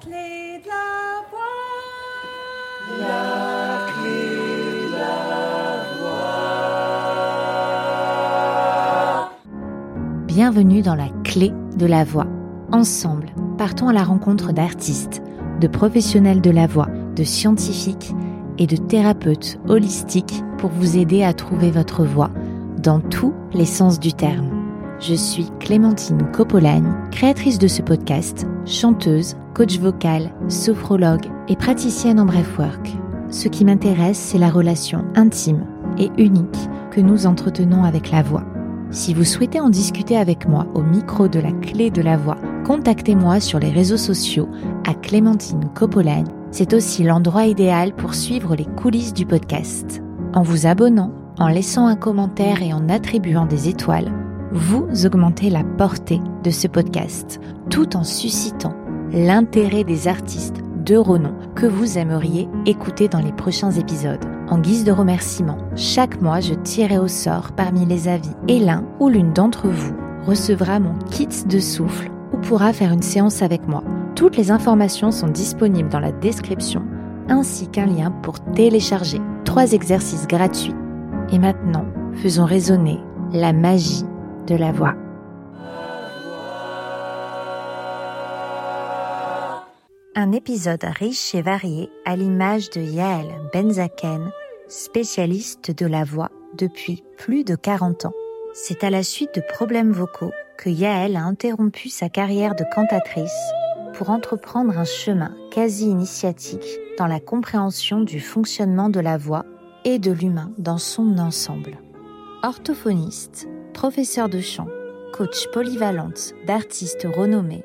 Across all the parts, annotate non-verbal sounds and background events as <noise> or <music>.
clé de la voix. La clé de la voix. Bienvenue dans la clé de la voix. Ensemble, partons à la rencontre d'artistes, de professionnels de la voix, de scientifiques et de thérapeutes holistiques pour vous aider à trouver votre voix dans tous les sens du terme. Je suis Clémentine Copolagne, créatrice de ce podcast, chanteuse, coach vocal, sophrologue et praticienne en breathwork. Ce qui m'intéresse, c'est la relation intime et unique que nous entretenons avec la voix. Si vous souhaitez en discuter avec moi au micro de la clé de la voix, contactez-moi sur les réseaux sociaux à Clémentine Copolagne. C'est aussi l'endroit idéal pour suivre les coulisses du podcast. En vous abonnant, en laissant un commentaire et en attribuant des étoiles, vous augmentez la portée de ce podcast tout en suscitant l'intérêt des artistes de renom que vous aimeriez écouter dans les prochains épisodes. En guise de remerciement, chaque mois je tirerai au sort parmi les avis et l'un ou l'une d'entre vous recevra mon kit de souffle ou pourra faire une séance avec moi. Toutes les informations sont disponibles dans la description ainsi qu'un lien pour télécharger trois exercices gratuits. Et maintenant, faisons résonner la magie de la voix. Un épisode riche et varié à l'image de Yael Benzaken, spécialiste de la voix depuis plus de 40 ans. C'est à la suite de problèmes vocaux que Yael a interrompu sa carrière de cantatrice pour entreprendre un chemin quasi initiatique dans la compréhension du fonctionnement de la voix et de l'humain dans son ensemble. Orthophoniste, professeur de chant, coach polyvalente d'artistes renommés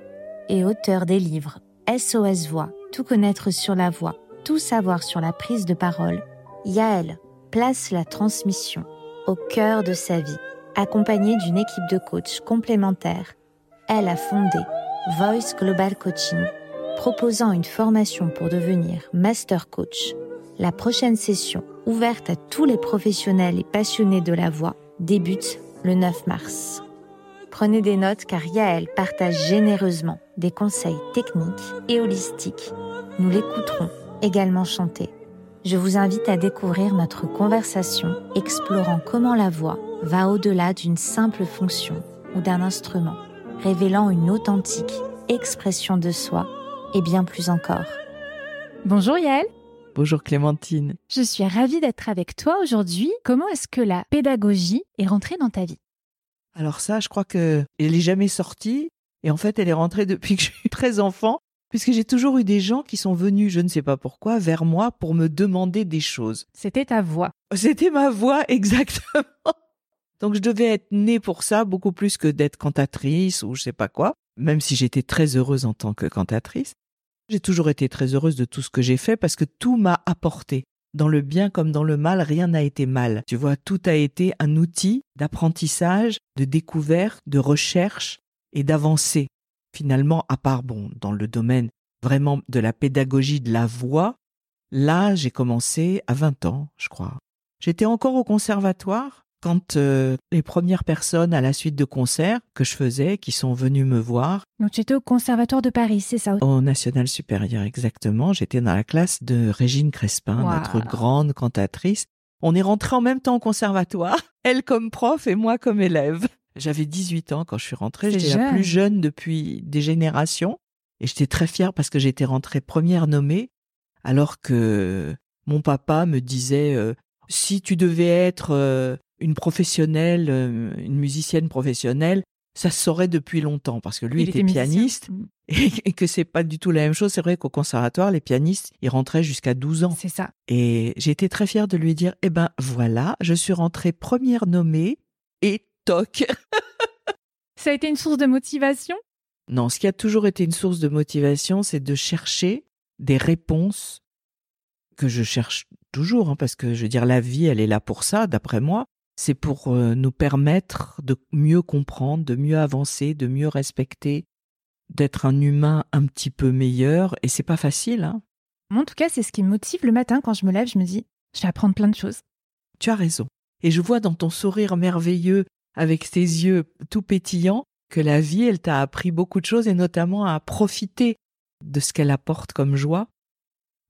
et auteur des livres SOS Voix, Tout connaître sur la voix, Tout savoir sur la prise de parole, Yael place la transmission au cœur de sa vie. Accompagnée d'une équipe de coachs complémentaires, elle a fondé Voice Global Coaching, proposant une formation pour devenir master coach. La prochaine session, ouverte à tous les professionnels et passionnés de la voix, débute le 9 mars. Prenez des notes car Yael partage généreusement des conseils techniques et holistiques. Nous l'écouterons également chanter. Je vous invite à découvrir notre conversation explorant comment la voix va au-delà d'une simple fonction ou d'un instrument, révélant une authentique expression de soi et bien plus encore. Bonjour Yael. Bonjour Clémentine. Je suis ravie d'être avec toi aujourd'hui. Comment est-ce que la pédagogie est rentrée dans ta vie? Alors ça, je crois que elle n'est jamais sortie et en fait, elle est rentrée depuis que je suis très enfant puisque j'ai toujours eu des gens qui sont venus, je ne sais pas pourquoi, vers moi pour me demander des choses. C'était ta voix. C'était ma voix <laughs> exactement. Donc je devais être née pour ça beaucoup plus que d'être cantatrice ou je sais pas quoi, même si j'étais très heureuse en tant que cantatrice. J'ai toujours été très heureuse de tout ce que j'ai fait parce que tout m'a apporté. Dans le bien comme dans le mal, rien n'a été mal. Tu vois, tout a été un outil d'apprentissage, de découverte, de recherche et d'avancée. Finalement, à part, bon, dans le domaine vraiment de la pédagogie de la voix, là, j'ai commencé à 20 ans, je crois. J'étais encore au conservatoire quand euh, les premières personnes à la suite de concerts que je faisais, qui sont venues me voir. Donc tu étais au Conservatoire de Paris, c'est ça? Au National Supérieur, exactement. J'étais dans la classe de Régine Crespin, Wow. notre grande cantatrice. On est rentrés en même temps au conservatoire, <laughs> elle comme prof et moi comme élève. J'avais 18 ans quand je suis rentrée, j'étais la plus jeune depuis des générations. Et j'étais très fière parce que j'étais rentrée première nommée, alors que mon papa me disait euh, si tu devais être euh, une professionnelle, euh, une musicienne professionnelle, ça se saurait depuis longtemps parce que lui Il était, pianiste Mm. <laughs> et, et que c'est pas du tout la même chose. C'est vrai qu'au conservatoire, les pianistes, ils rentraient jusqu'à 12 ans. C'est ça. Et j'ai été très fière de lui dire, eh ben voilà, je suis rentrée première nommée et toc. <laughs> Ça a été une source de motivation? Non, ce qui a toujours été une source de motivation, c'est de chercher des réponses que je cherche toujours, hein, parce que je veux dire, la vie, elle est là pour ça, d'après moi. C'est pour euh, nous permettre de mieux comprendre, de mieux avancer, de mieux respecter, d'être un humain un petit peu meilleur. Et c'est pas facile, hein. Moi, en tout cas, c'est ce qui me motive le matin quand je me lève. Je me dis, je vais apprendre plein de choses. Tu as raison. Et je vois dans ton sourire merveilleux, avec tes yeux tout pétillants, que la vie, elle t'a appris beaucoup de choses et notamment à profiter de ce qu'elle apporte comme joie.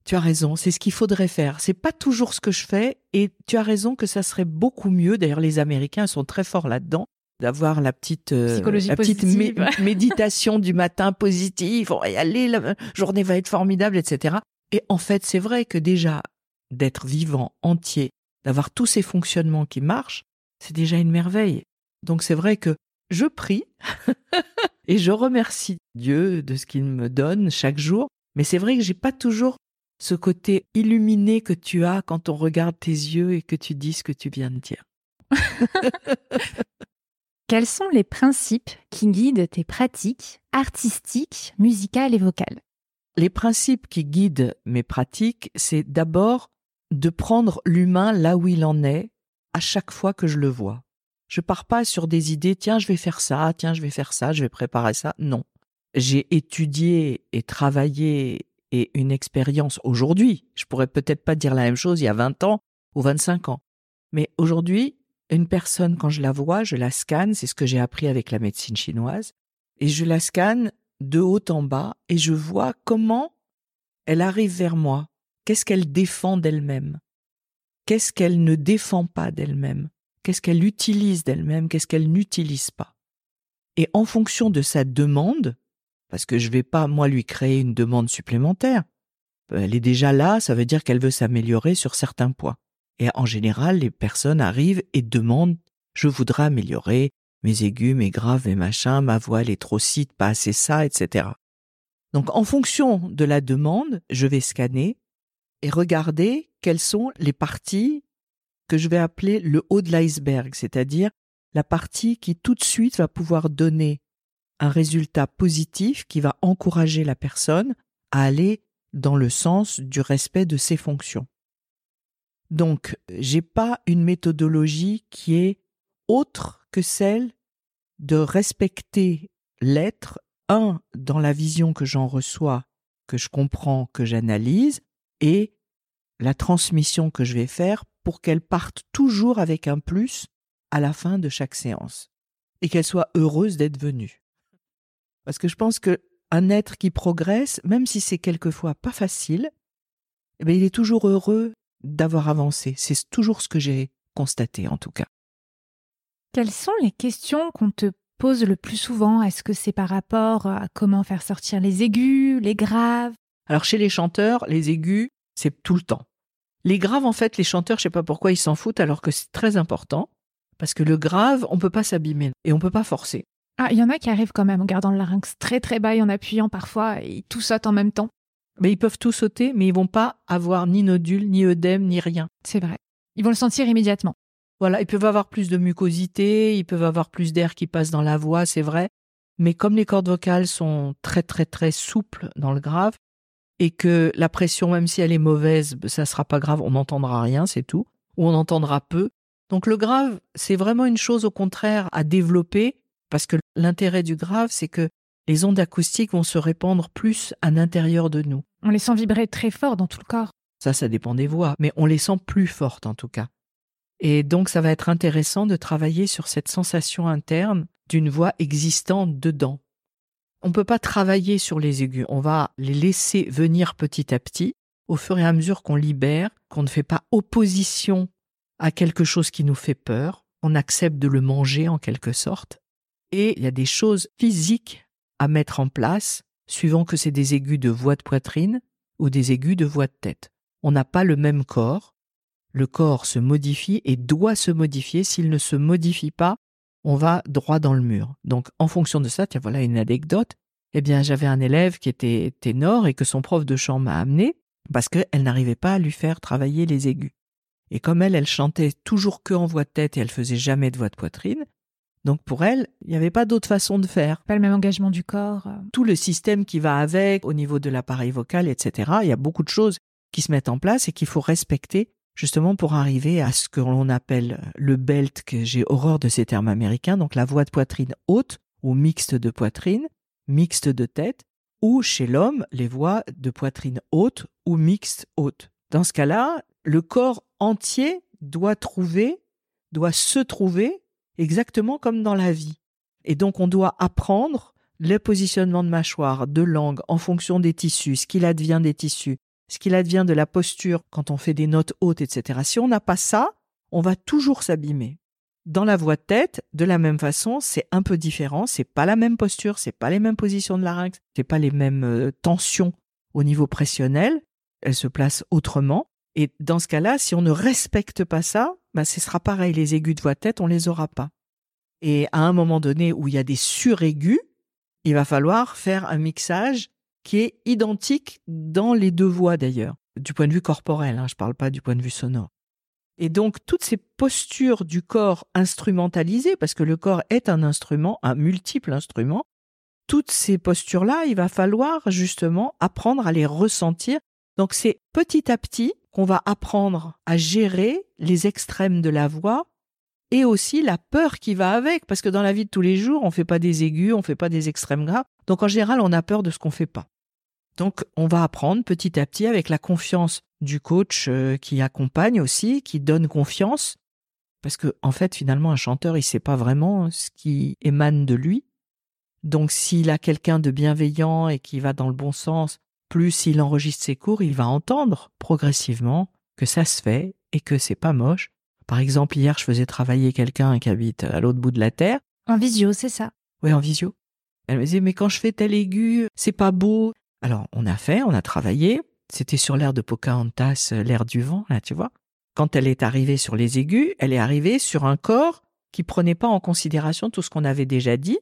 Tu as raison, c'est ce qu'il faudrait faire. C'est pas toujours ce que je fais et tu as raison que ça serait beaucoup mieux. D'ailleurs, les Américains sont très forts là-dedans d'avoir la petite euh, la petite mé- <laughs> méditation du matin positive. On va y aller, la journée va être formidable, etc. Et en fait, c'est vrai que déjà d'être vivant, entier, d'avoir tous ces fonctionnements qui marchent, c'est déjà une merveille. Donc c'est vrai que je prie <laughs> et je remercie Dieu de ce qu'il me donne chaque jour. Mais c'est vrai que j'ai pas toujours ce côté illuminé que tu as quand on regarde tes yeux et que tu dis ce que tu viens de dire. <laughs> Quels sont les principes qui guident tes pratiques artistiques, musicales et vocales? Les principes qui guident mes pratiques, c'est d'abord de prendre l'humain là où il en est à chaque fois que je le vois. Je pars pas sur des idées, tiens, je vais faire ça, tiens, je vais faire ça, je vais préparer ça. Non. J'ai étudié et travaillé et une expérience aujourd'hui. Je pourrais peut-être pas dire la même chose il y a 20 ans ou 25 ans. Mais aujourd'hui, une personne, quand je la vois, je la scanne, c'est ce que j'ai appris avec la médecine chinoise, et je la scanne de haut en bas et je vois comment elle arrive vers moi. Qu'est-ce qu'elle défend d'elle-même? Qu'est-ce qu'elle ne défend pas d'elle-même? Qu'est-ce qu'elle utilise d'elle-même Qu'est-ce qu'elle n'utilise pas Et en fonction de sa demande, parce que je vais pas moi lui créer une demande supplémentaire, elle est déjà là, ça veut dire qu'elle veut s'améliorer sur certains points. Et en général, les personnes arrivent et demandent je voudrais améliorer mes aigus, mes graves, mes machins, ma voix elle est trop cite, pas assez ça, etc. Donc en fonction de la demande, je vais scanner et regarder quelles sont les parties que je vais appeler le haut de l'iceberg, c'est-à-dire la partie qui tout de suite va pouvoir donner un résultat positif qui va encourager la personne à aller dans le sens du respect de ses fonctions. Donc, j'ai pas une méthodologie qui est autre que celle de respecter l'être, un, dans la vision que j'en reçois, que je comprends, que j'analyse, et la transmission que je vais faire pour qu'elle parte toujours avec un plus à la fin de chaque séance et qu'elle soit heureuse d'être venue. Parce que je pense que un être qui progresse, même si c'est quelquefois pas facile, eh bien, il est toujours heureux d'avoir avancé. C'est toujours ce que j'ai constaté en tout cas. Quelles sont les questions qu'on te pose le plus souvent? Est-ce que c'est par rapport à comment faire sortir les aigus, les graves? Alors chez les chanteurs, les aigus, c'est tout le temps. Les graves, en fait, les chanteurs, je sais pas pourquoi ils s'en foutent alors que c'est très important. Parce que le grave, on peut pas s'abîmer et on peut pas forcer. Ah, il y en a qui arrivent quand même en gardant le larynx très très bas et en appuyant parfois et tout saute en même temps. Mais ils peuvent tout sauter, mais ils vont pas avoir ni nodule, ni œdème, ni rien. C'est vrai. Ils vont le sentir immédiatement. Voilà, ils peuvent avoir plus de mucosité, ils peuvent avoir plus d'air qui passe dans la voix, c'est vrai. Mais comme les cordes vocales sont très très très souples dans le grave, et que la pression, même si elle est mauvaise, ça sera pas grave, on n'entendra rien, c'est tout, ou on entendra peu. Donc le grave, c'est vraiment une chose au contraire à développer, parce que l'intérêt du grave, c'est que les ondes acoustiques vont se répandre plus à l'intérieur de nous. On les sent vibrer très fort dans tout le corps. Ça, ça dépend des voix, mais on les sent plus fortes en tout cas. Et donc, ça va être intéressant de travailler sur cette sensation interne d'une voix existante dedans. On ne peut pas travailler sur les aigus, on va les laisser venir petit à petit, au fur et à mesure qu'on libère, qu'on ne fait pas opposition à quelque chose qui nous fait peur, on accepte de le manger en quelque sorte. Et il y a des choses physiques à mettre en place, suivant que c'est des aigus de voix de poitrine ou des aigus de voix de tête. On n'a pas le même corps, le corps se modifie et doit se modifier. S'il ne se modifie pas, on va droit dans le mur. Donc, en fonction de ça, tiens, voilà une anecdote. Eh bien, j'avais un élève qui était ténor et que son prof de chant m'a amené parce qu'elle n'arrivait pas à lui faire travailler les aigus. Et comme elle, elle chantait toujours que en voix de tête et elle faisait jamais de voix de poitrine. Donc pour elle, il n'y avait pas d'autre façon de faire. Pas le même engagement du corps. euh. Tout le système qui va avec, au niveau de l'appareil vocal, etc. Il y a beaucoup de choses qui se mettent en place et qu'il faut respecter justement pour arriver à ce que l'on appelle le belt, que j'ai horreur de ces termes américains, donc la voix de poitrine haute ou mixte de poitrine, mixte de tête, ou chez l'homme, les voix de poitrine haute ou mixte haute. Dans ce cas-là, le corps entier doit trouver, doit se trouver exactement comme dans la vie. Et donc on doit apprendre le positionnement de mâchoire, de langue, en fonction des tissus, ce qu'il advient des tissus, ce qu'il advient de la posture quand on fait des notes hautes, etc. Si on n'a pas ça, on va toujours s'abîmer. Dans la voix de tête, de la même façon, c'est un peu différent, c'est pas la même posture, c'est pas les mêmes positions de larynx, c'est pas les mêmes euh, tensions au niveau pressionnel, elles se placent autrement. Et dans ce cas-là, si on ne respecte pas ça, bah, ce sera pareil, les aigus de voix de tête, on les aura pas. Et à un moment donné où il y a des suraigus, il va falloir faire un mixage qui est identique dans les deux voix d'ailleurs, du point de vue corporel, hein, je ne parle pas du point de vue sonore. Et donc toutes ces postures du corps instrumentalisées, parce que le corps est un instrument, un multiple instrument, toutes ces postures-là, il va falloir justement apprendre à les ressentir. Donc c'est petit à petit qu'on va apprendre à gérer les extrêmes de la voix et aussi la peur qui va avec, parce que dans la vie de tous les jours, on ne fait pas des aigus, on ne fait pas des extrêmes graves. Donc en général, on a peur de ce qu'on fait pas. Donc on va apprendre petit à petit avec la confiance du coach euh, qui accompagne aussi, qui donne confiance, parce que en fait finalement un chanteur il sait pas vraiment ce qui émane de lui. Donc s'il a quelqu'un de bienveillant et qui va dans le bon sens, plus s'il enregistre ses cours, il va entendre progressivement que ça se fait et que c'est pas moche par exemple, hier, je faisais travailler quelqu'un qui habite à l'autre bout de la terre. En visio, c'est ça Oui, en visio. Elle me disait, mais quand je fais tel aigu, c'est pas beau. Alors, on a fait, on a travaillé. C'était sur l'air de Pocahontas, euh, l'air du vent, là, tu vois. Quand elle est arrivée sur les aigus, elle est arrivée sur un corps qui prenait pas en considération tout ce qu'on avait déjà dit,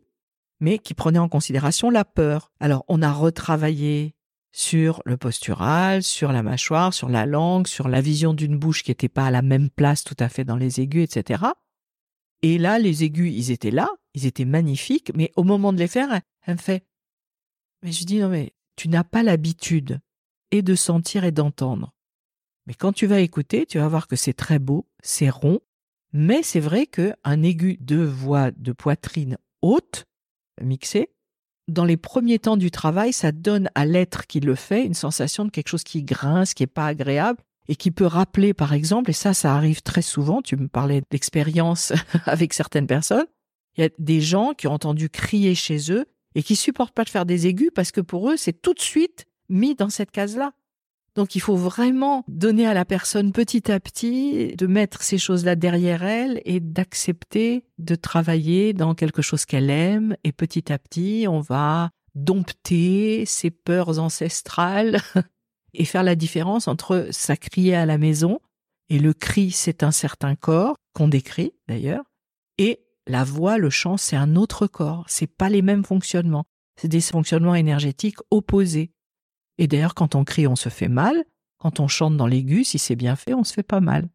mais qui prenait en considération la peur. Alors, on a retravaillé sur le postural, sur la mâchoire, sur la langue, sur la vision d'une bouche qui n'était pas à la même place tout à fait dans les aigus, etc. Et là, les aigus, ils étaient là, ils étaient magnifiques, mais au moment de les faire, elle me fait Mais je dis non, mais tu n'as pas l'habitude et de sentir et d'entendre. Mais quand tu vas écouter, tu vas voir que c'est très beau, c'est rond, mais c'est vrai qu'un aigu de voix de poitrine haute, mixé, dans les premiers temps du travail, ça donne à l'être qui le fait une sensation de quelque chose qui grince, qui est pas agréable et qui peut rappeler, par exemple, et ça, ça arrive très souvent, tu me parlais d'expérience <laughs> avec certaines personnes, il y a des gens qui ont entendu crier chez eux et qui supportent pas de faire des aigus parce que pour eux, c'est tout de suite mis dans cette case-là. Donc il faut vraiment donner à la personne petit à petit de mettre ces choses-là derrière elle et d'accepter de travailler dans quelque chose qu'elle aime. Et petit à petit on va dompter ses peurs ancestrales <laughs> et faire la différence entre ça crier à la maison et le cri c'est un certain corps qu'on décrit d'ailleurs et la voix, le chant c'est un autre corps, c'est pas les mêmes fonctionnements, c'est des fonctionnements énergétiques opposés. Et d'ailleurs, quand on crie, on se fait mal. Quand on chante dans l'aigu, si c'est bien fait, on se fait pas mal.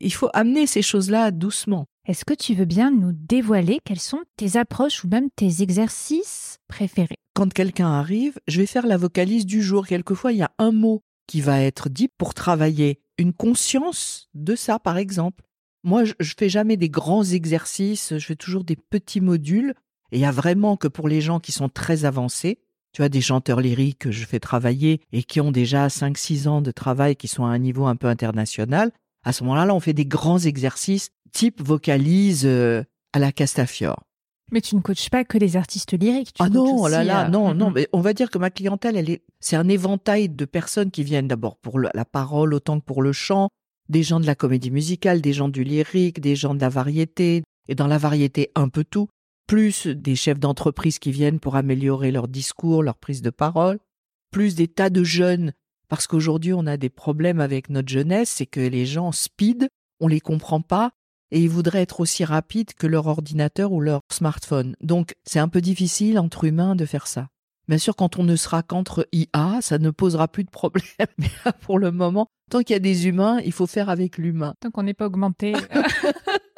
Il faut amener ces choses-là doucement. Est-ce que tu veux bien nous dévoiler quelles sont tes approches ou même tes exercices préférés? Quand quelqu'un arrive, je vais faire la vocalise du jour. Quelquefois, il y a un mot qui va être dit pour travailler une conscience de ça, par exemple. Moi, je, je fais jamais des grands exercices, je fais toujours des petits modules. Et il y a vraiment que pour les gens qui sont très avancés, tu as des chanteurs lyriques que je fais travailler et qui ont déjà 5-6 ans de travail, qui sont à un niveau un peu international. À ce moment-là, là, on fait des grands exercices type vocalise euh, à la Castafiore. Mais tu ne coaches pas que les artistes lyriques. Tu ah non, oh là là, euh, non, non, mm. mais on va dire que ma clientèle, elle est, c'est un éventail de personnes qui viennent d'abord pour le- la parole autant que pour le chant, des gens de la comédie musicale, des gens du lyrique, des gens de la variété, et dans la variété un peu tout, plus des chefs d'entreprise qui viennent pour améliorer leur discours, leur prise de parole, plus des tas de jeunes, parce qu'aujourd'hui on a des problèmes avec notre jeunesse, c'est que les gens speed, on les comprend pas, et ils voudraient être aussi rapides que leur ordinateur ou leur smartphone. Donc c'est un peu difficile entre humains de faire ça. Bien sûr, quand on ne sera qu'entre IA, ça ne posera plus de problème. Mais là, <laughs> pour le moment, tant qu'il y a des humains, il faut faire avec l'humain. Tant qu'on n'est pas augmenté. <laughs>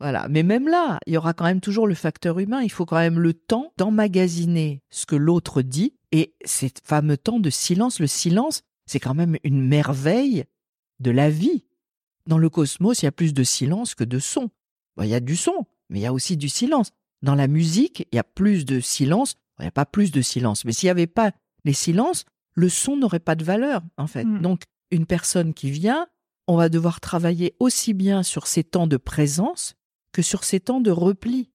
Voilà. Mais même là, il y aura quand même toujours le facteur humain. Il faut quand même le temps d'emmagasiner ce que l'autre dit. Et ces fameux temps de silence, le silence, c'est quand même une merveille de la vie. Dans le cosmos, il y a plus de silence que de son. Bon, il y a du son, mais il y a aussi du silence. Dans la musique, il y a plus de silence. Il n'y a pas plus de silence. Mais s'il n'y avait pas les silences, le son n'aurait pas de valeur, en fait. Mm. Donc, une personne qui vient, on va devoir travailler aussi bien sur ses temps de présence que sur ses temps de repli.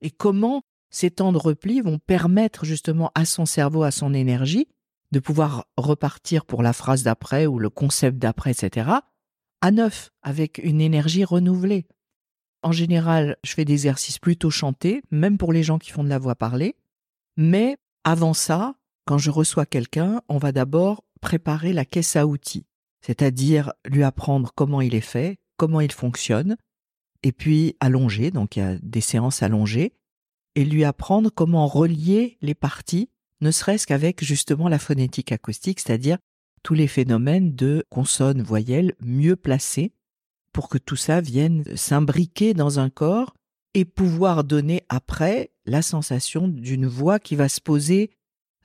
Et comment ces temps de repli vont permettre justement à son cerveau, à son énergie, de pouvoir repartir pour la phrase d'après ou le concept d'après, etc., à neuf, avec une énergie renouvelée. En général, je fais des exercices plutôt chantés, même pour les gens qui font de la voix parlée. Mais avant ça, quand je reçois quelqu'un, on va d'abord préparer la caisse à outils, c'est-à-dire lui apprendre comment il est fait, comment il fonctionne, et puis allonger, donc il y a des séances allongées, et lui apprendre comment relier les parties, ne serait-ce qu'avec justement la phonétique acoustique, c'est-à-dire tous les phénomènes de consonnes, voyelles mieux placées pour que tout ça vienne s'imbriquer dans un corps et pouvoir donner après la sensation d'une voix qui va se poser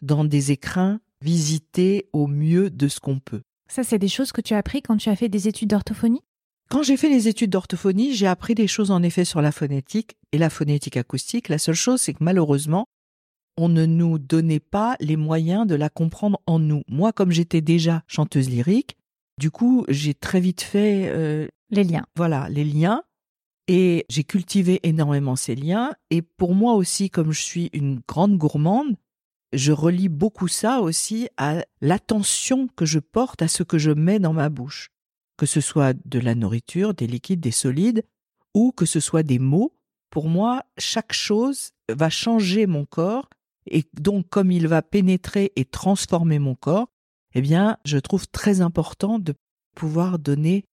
dans des écrins visités au mieux de ce qu'on peut. Ça, c'est des choses que tu as appris quand tu as fait des études d'orthophonie? Quand j'ai fait les études d'orthophonie, j'ai appris des choses en effet sur la phonétique et la phonétique acoustique. La seule chose, c'est que malheureusement, on ne nous donnait pas les moyens de la comprendre en nous. Moi, comme j'étais déjà chanteuse lyrique, du coup, j'ai très vite fait euh, Les liens. voilà les liens et j'ai cultivé énormément ces liens. Et pour moi aussi, comme je suis une grande gourmande, je relie beaucoup ça aussi à l'attention que je porte à ce que je mets dans ma bouche, que ce soit de la nourriture, des liquides, des solides, ou que ce soit des mots. Pour moi, chaque chose va changer mon corps et donc comme il va pénétrer et transformer mon corps, eh bien, je trouve très important de pouvoir donner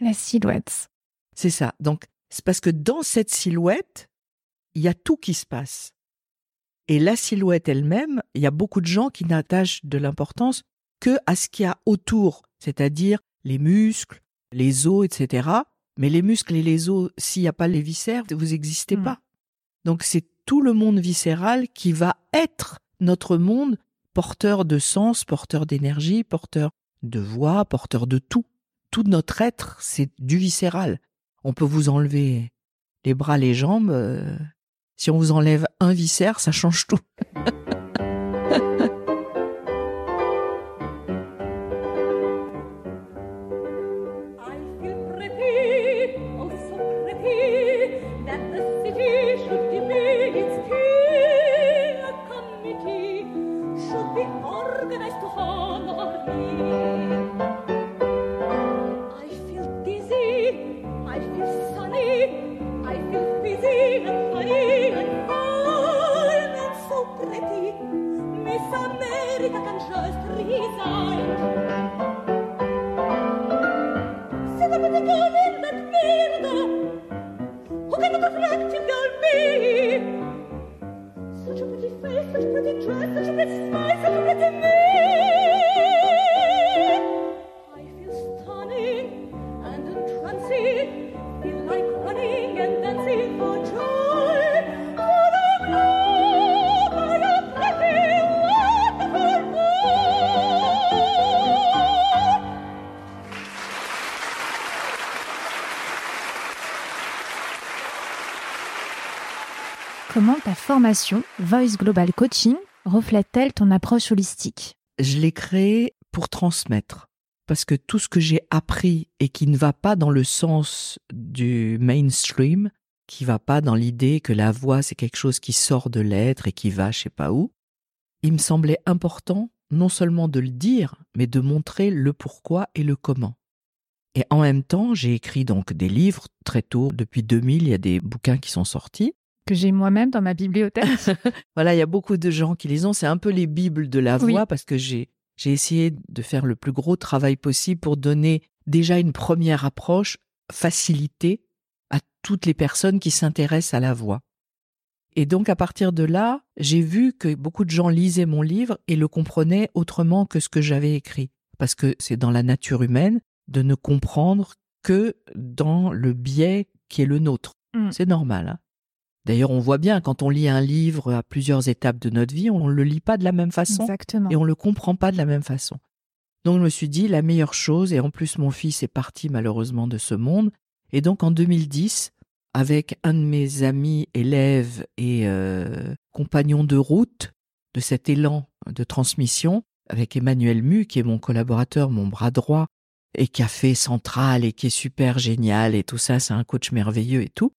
La silhouette. c'est ça. Donc, c'est parce que dans cette silhouette, il y a tout qui se passe. Et la silhouette elle-même, il y a beaucoup de gens qui n'attachent de l'importance que à ce qu'il y a autour, c'est-à-dire les muscles, les os, etc. Mais les muscles et les os, s'il n'y a pas les viscères, vous n'existez Mm. pas. Donc c'est tout le monde viscéral qui va être notre monde porteur de sens, porteur d'énergie, porteur de voix, porteur de tout. Tout notre être, c'est du viscéral. On peut vous enlever les bras, les jambes. euh, si on vous enlève un viscère, ça change tout. <laughs> Voice Global Coaching reflète-t-elle ton approche holistique? Je l'ai créé pour transmettre. Parce que tout ce que j'ai appris et qui ne va pas dans le sens du mainstream, qui va pas dans l'idée que la voix c'est quelque chose qui sort de l'être et qui va je sais pas où, il me semblait important non seulement de le dire, mais de montrer le pourquoi et le comment. Et en même temps, j'ai écrit donc des livres très tôt, depuis 2000, il y a des bouquins qui sont sortis. Que j'ai moi-même dans ma bibliothèque. <laughs> Voilà, il y a beaucoup de gens qui les ont. C'est un peu les bibles de la Oui. voix parce que j'ai j'ai essayé de faire le plus gros travail possible pour donner déjà une première approche facilitée à toutes les personnes qui s'intéressent à la voix. Et donc à partir de là, j'ai vu que beaucoup de gens lisaient mon livre et le comprenaient autrement que ce que j'avais écrit. Parce que c'est dans la nature humaine de ne comprendre que dans le biais qui est le nôtre. Mm. C'est normal. hein. D'ailleurs, on voit bien quand on lit un livre à plusieurs étapes de notre vie, on ne le lit pas de la même façon Exactement. et on le comprend pas de la même façon. Donc je me suis dit la meilleure chose, et en plus mon fils est parti malheureusement de ce monde, et donc en 2010, avec un de mes amis, élèves et euh, compagnons de route de cet élan de transmission, avec Emmanuel Mu, qui est mon collaborateur, mon bras droit, et qui a fait Central et qui est super génial et tout ça, c'est un coach merveilleux et tout.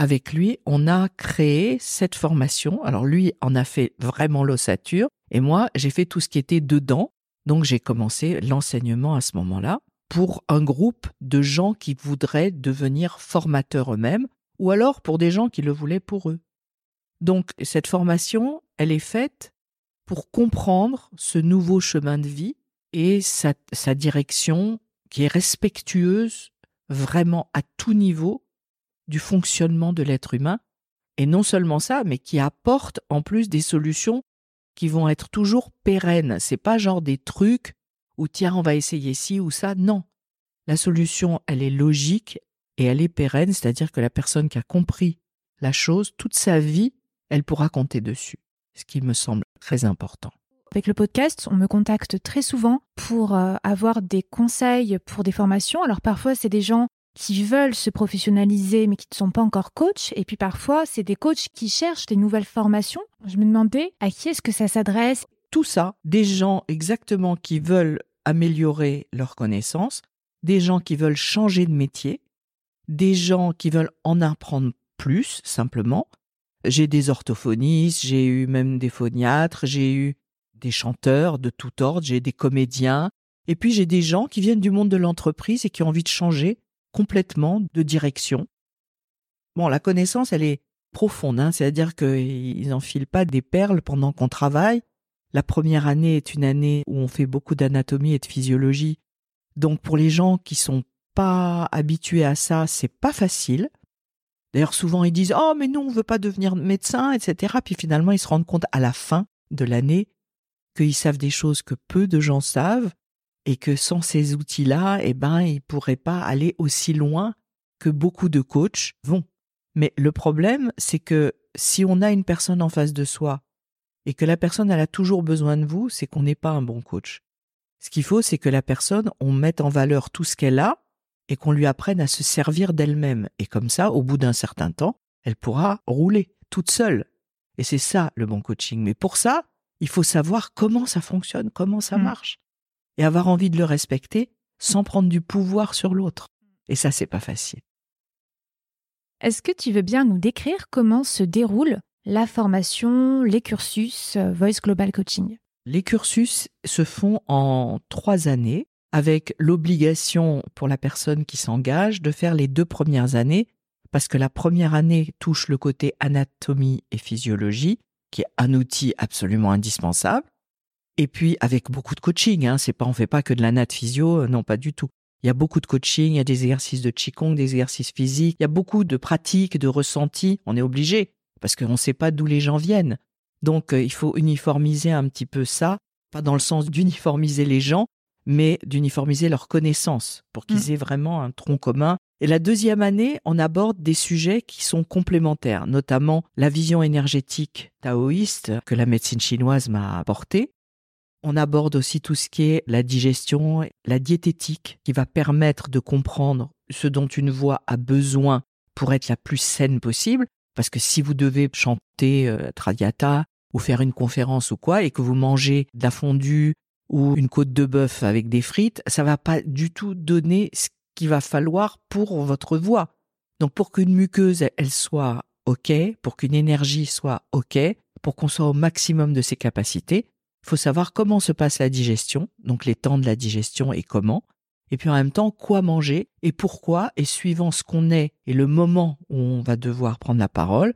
Avec lui, on a créé cette formation. Alors lui en a fait vraiment l'ossature et moi, j'ai fait tout ce qui était dedans. Donc j'ai commencé l'enseignement à ce moment-là pour un groupe de gens qui voudraient devenir formateurs eux-mêmes ou alors pour des gens qui le voulaient pour eux. Donc cette formation, elle est faite pour comprendre ce nouveau chemin de vie et sa, direction qui est respectueuse vraiment à tout niveau du fonctionnement de l'être humain, et non seulement ça, mais qui apporte en plus des solutions qui vont être toujours pérennes. C'est pas genre des trucs où tiens, on va essayer ci ou ça. Non. La solution, elle est logique et elle est pérenne, c'est-à-dire que la personne qui a compris la chose, toute sa vie, elle pourra compter dessus. Ce qui me semble très important. Avec le podcast, on me contacte très souvent pour euh, avoir des conseils pour des formations. Alors parfois, c'est des gens qui veulent se professionnaliser mais qui ne sont pas encore coachs. Et puis parfois, c'est des coachs qui cherchent des nouvelles formations. Je me demandais à qui est-ce que ça s'adresse Tout ça, des gens exactement qui veulent améliorer leurs connaissances, des gens qui veulent changer de métier, des gens qui veulent en apprendre plus simplement. J'ai des orthophonistes, j'ai eu même des phoniatres, j'ai eu des chanteurs de tout ordre, j'ai des comédiens, et puis j'ai des gens qui viennent du monde de l'entreprise et qui ont envie de changer complètement de direction. Bon, la connaissance, elle est profonde, hein, c'est-à-dire qu'ils n'enfilent pas des perles pendant qu'on travaille. La première année est une année où on fait beaucoup d'anatomie et de physiologie. Donc pour les gens qui sont pas habitués à ça, c'est pas facile. D'ailleurs, souvent ils disent Oh, mais non, on veut pas devenir médecin, etc. Puis finalement, ils se rendent compte à la fin de l'année qu'ils savent des choses que peu de gens savent et que sans ces outils-là, eh ben, ils pourraient pas aller aussi loin que beaucoup de coachs vont. Mais le problème, c'est que si on a une personne en face de soi et que la personne elle a toujours besoin de vous, c'est qu'on n'est pas un bon coach. Ce qu'il faut, c'est que la personne, on mette en valeur tout ce qu'elle a et qu'on lui apprenne à se servir d'elle-même. Et comme ça, au bout d'un certain temps, elle pourra rouler toute seule. Et c'est ça le bon coaching. Mais pour ça, il faut savoir comment ça fonctionne, comment ça Mm. marche, et avoir envie de le respecter sans prendre du pouvoir sur l'autre. Et ça, c'est pas facile. Est-ce que tu veux bien nous décrire comment se déroule la formation, les cursus euh, Voice Global Coaching? Les cursus se font en trois années, avec l'obligation pour la personne qui s'engage de faire les deux premières années, parce que la première année touche le côté anatomie et physiologie, qui est un outil absolument indispensable. Et puis avec beaucoup de coaching, hein, c'est pas on fait pas que de la nat physio, euh, non pas du tout. Il y a beaucoup de coaching, il y a des exercices de qigong, des exercices physiques, il y a beaucoup de pratiques, de ressentis. On est obligé parce qu'on ne sait pas d'où les gens viennent. Donc euh, il faut uniformiser un petit peu ça, pas dans le sens d'uniformiser les gens, mais d'uniformiser leurs connaissances pour qu'ils aient vraiment un tronc commun. Et la deuxième année, on aborde des sujets qui sont complémentaires, notamment la vision énergétique taoïste que la médecine chinoise m'a apportée. On aborde aussi tout ce qui est la digestion, la diététique, qui va permettre de comprendre ce dont une voix a besoin pour être la plus saine possible. Parce que si vous devez chanter euh, Traviata ou faire une conférence ou quoi, et que vous mangez de la fondue ou une côte de bœuf avec des frites, ça va pas du tout donner ce qu'il va falloir pour votre voix. Donc pour qu'une muqueuse, elle soit OK, pour qu'une énergie soit OK, pour qu'on soit au maximum de ses capacités, faut savoir comment se passe la digestion, donc les temps de la digestion et comment, et puis en même temps quoi manger et pourquoi, et suivant ce qu'on est et le moment où on va devoir prendre la parole,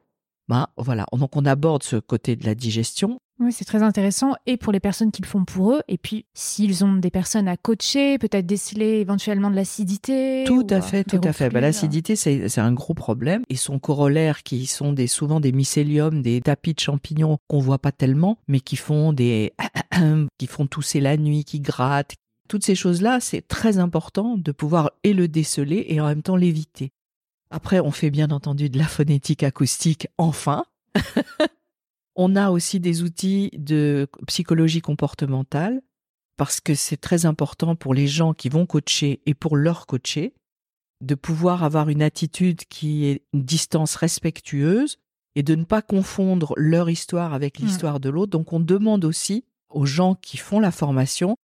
ben voilà. Donc on aborde ce côté de la digestion. Oui, c'est très intéressant et pour les personnes qui le font pour eux, et puis s'ils ont des personnes à coacher, peut-être déceler éventuellement de l'acidité. Tout ou, à euh, fait, tout à fait. Ben, euh. L'acidité, c'est c'est un gros problème. Et son corollaire, qui sont des, souvent des mycéliums, des tapis de champignons qu'on voit pas tellement, mais qui font des, <clears throat> qui font tousser la nuit, qui grattent. Toutes ces choses-là, c'est très important de pouvoir et le déceler et en même temps l'éviter. Après, on fait bien entendu de la phonétique acoustique, enfin. <laughs> on a aussi des outils de psychologie comportementale parce que c'est très important pour les gens qui vont coacher et pour leur coacher de pouvoir avoir une attitude qui est une distance respectueuse et de ne pas confondre leur histoire avec Mm. l'histoire de l'autre. Donc on demande aussi aux gens qui font la formation,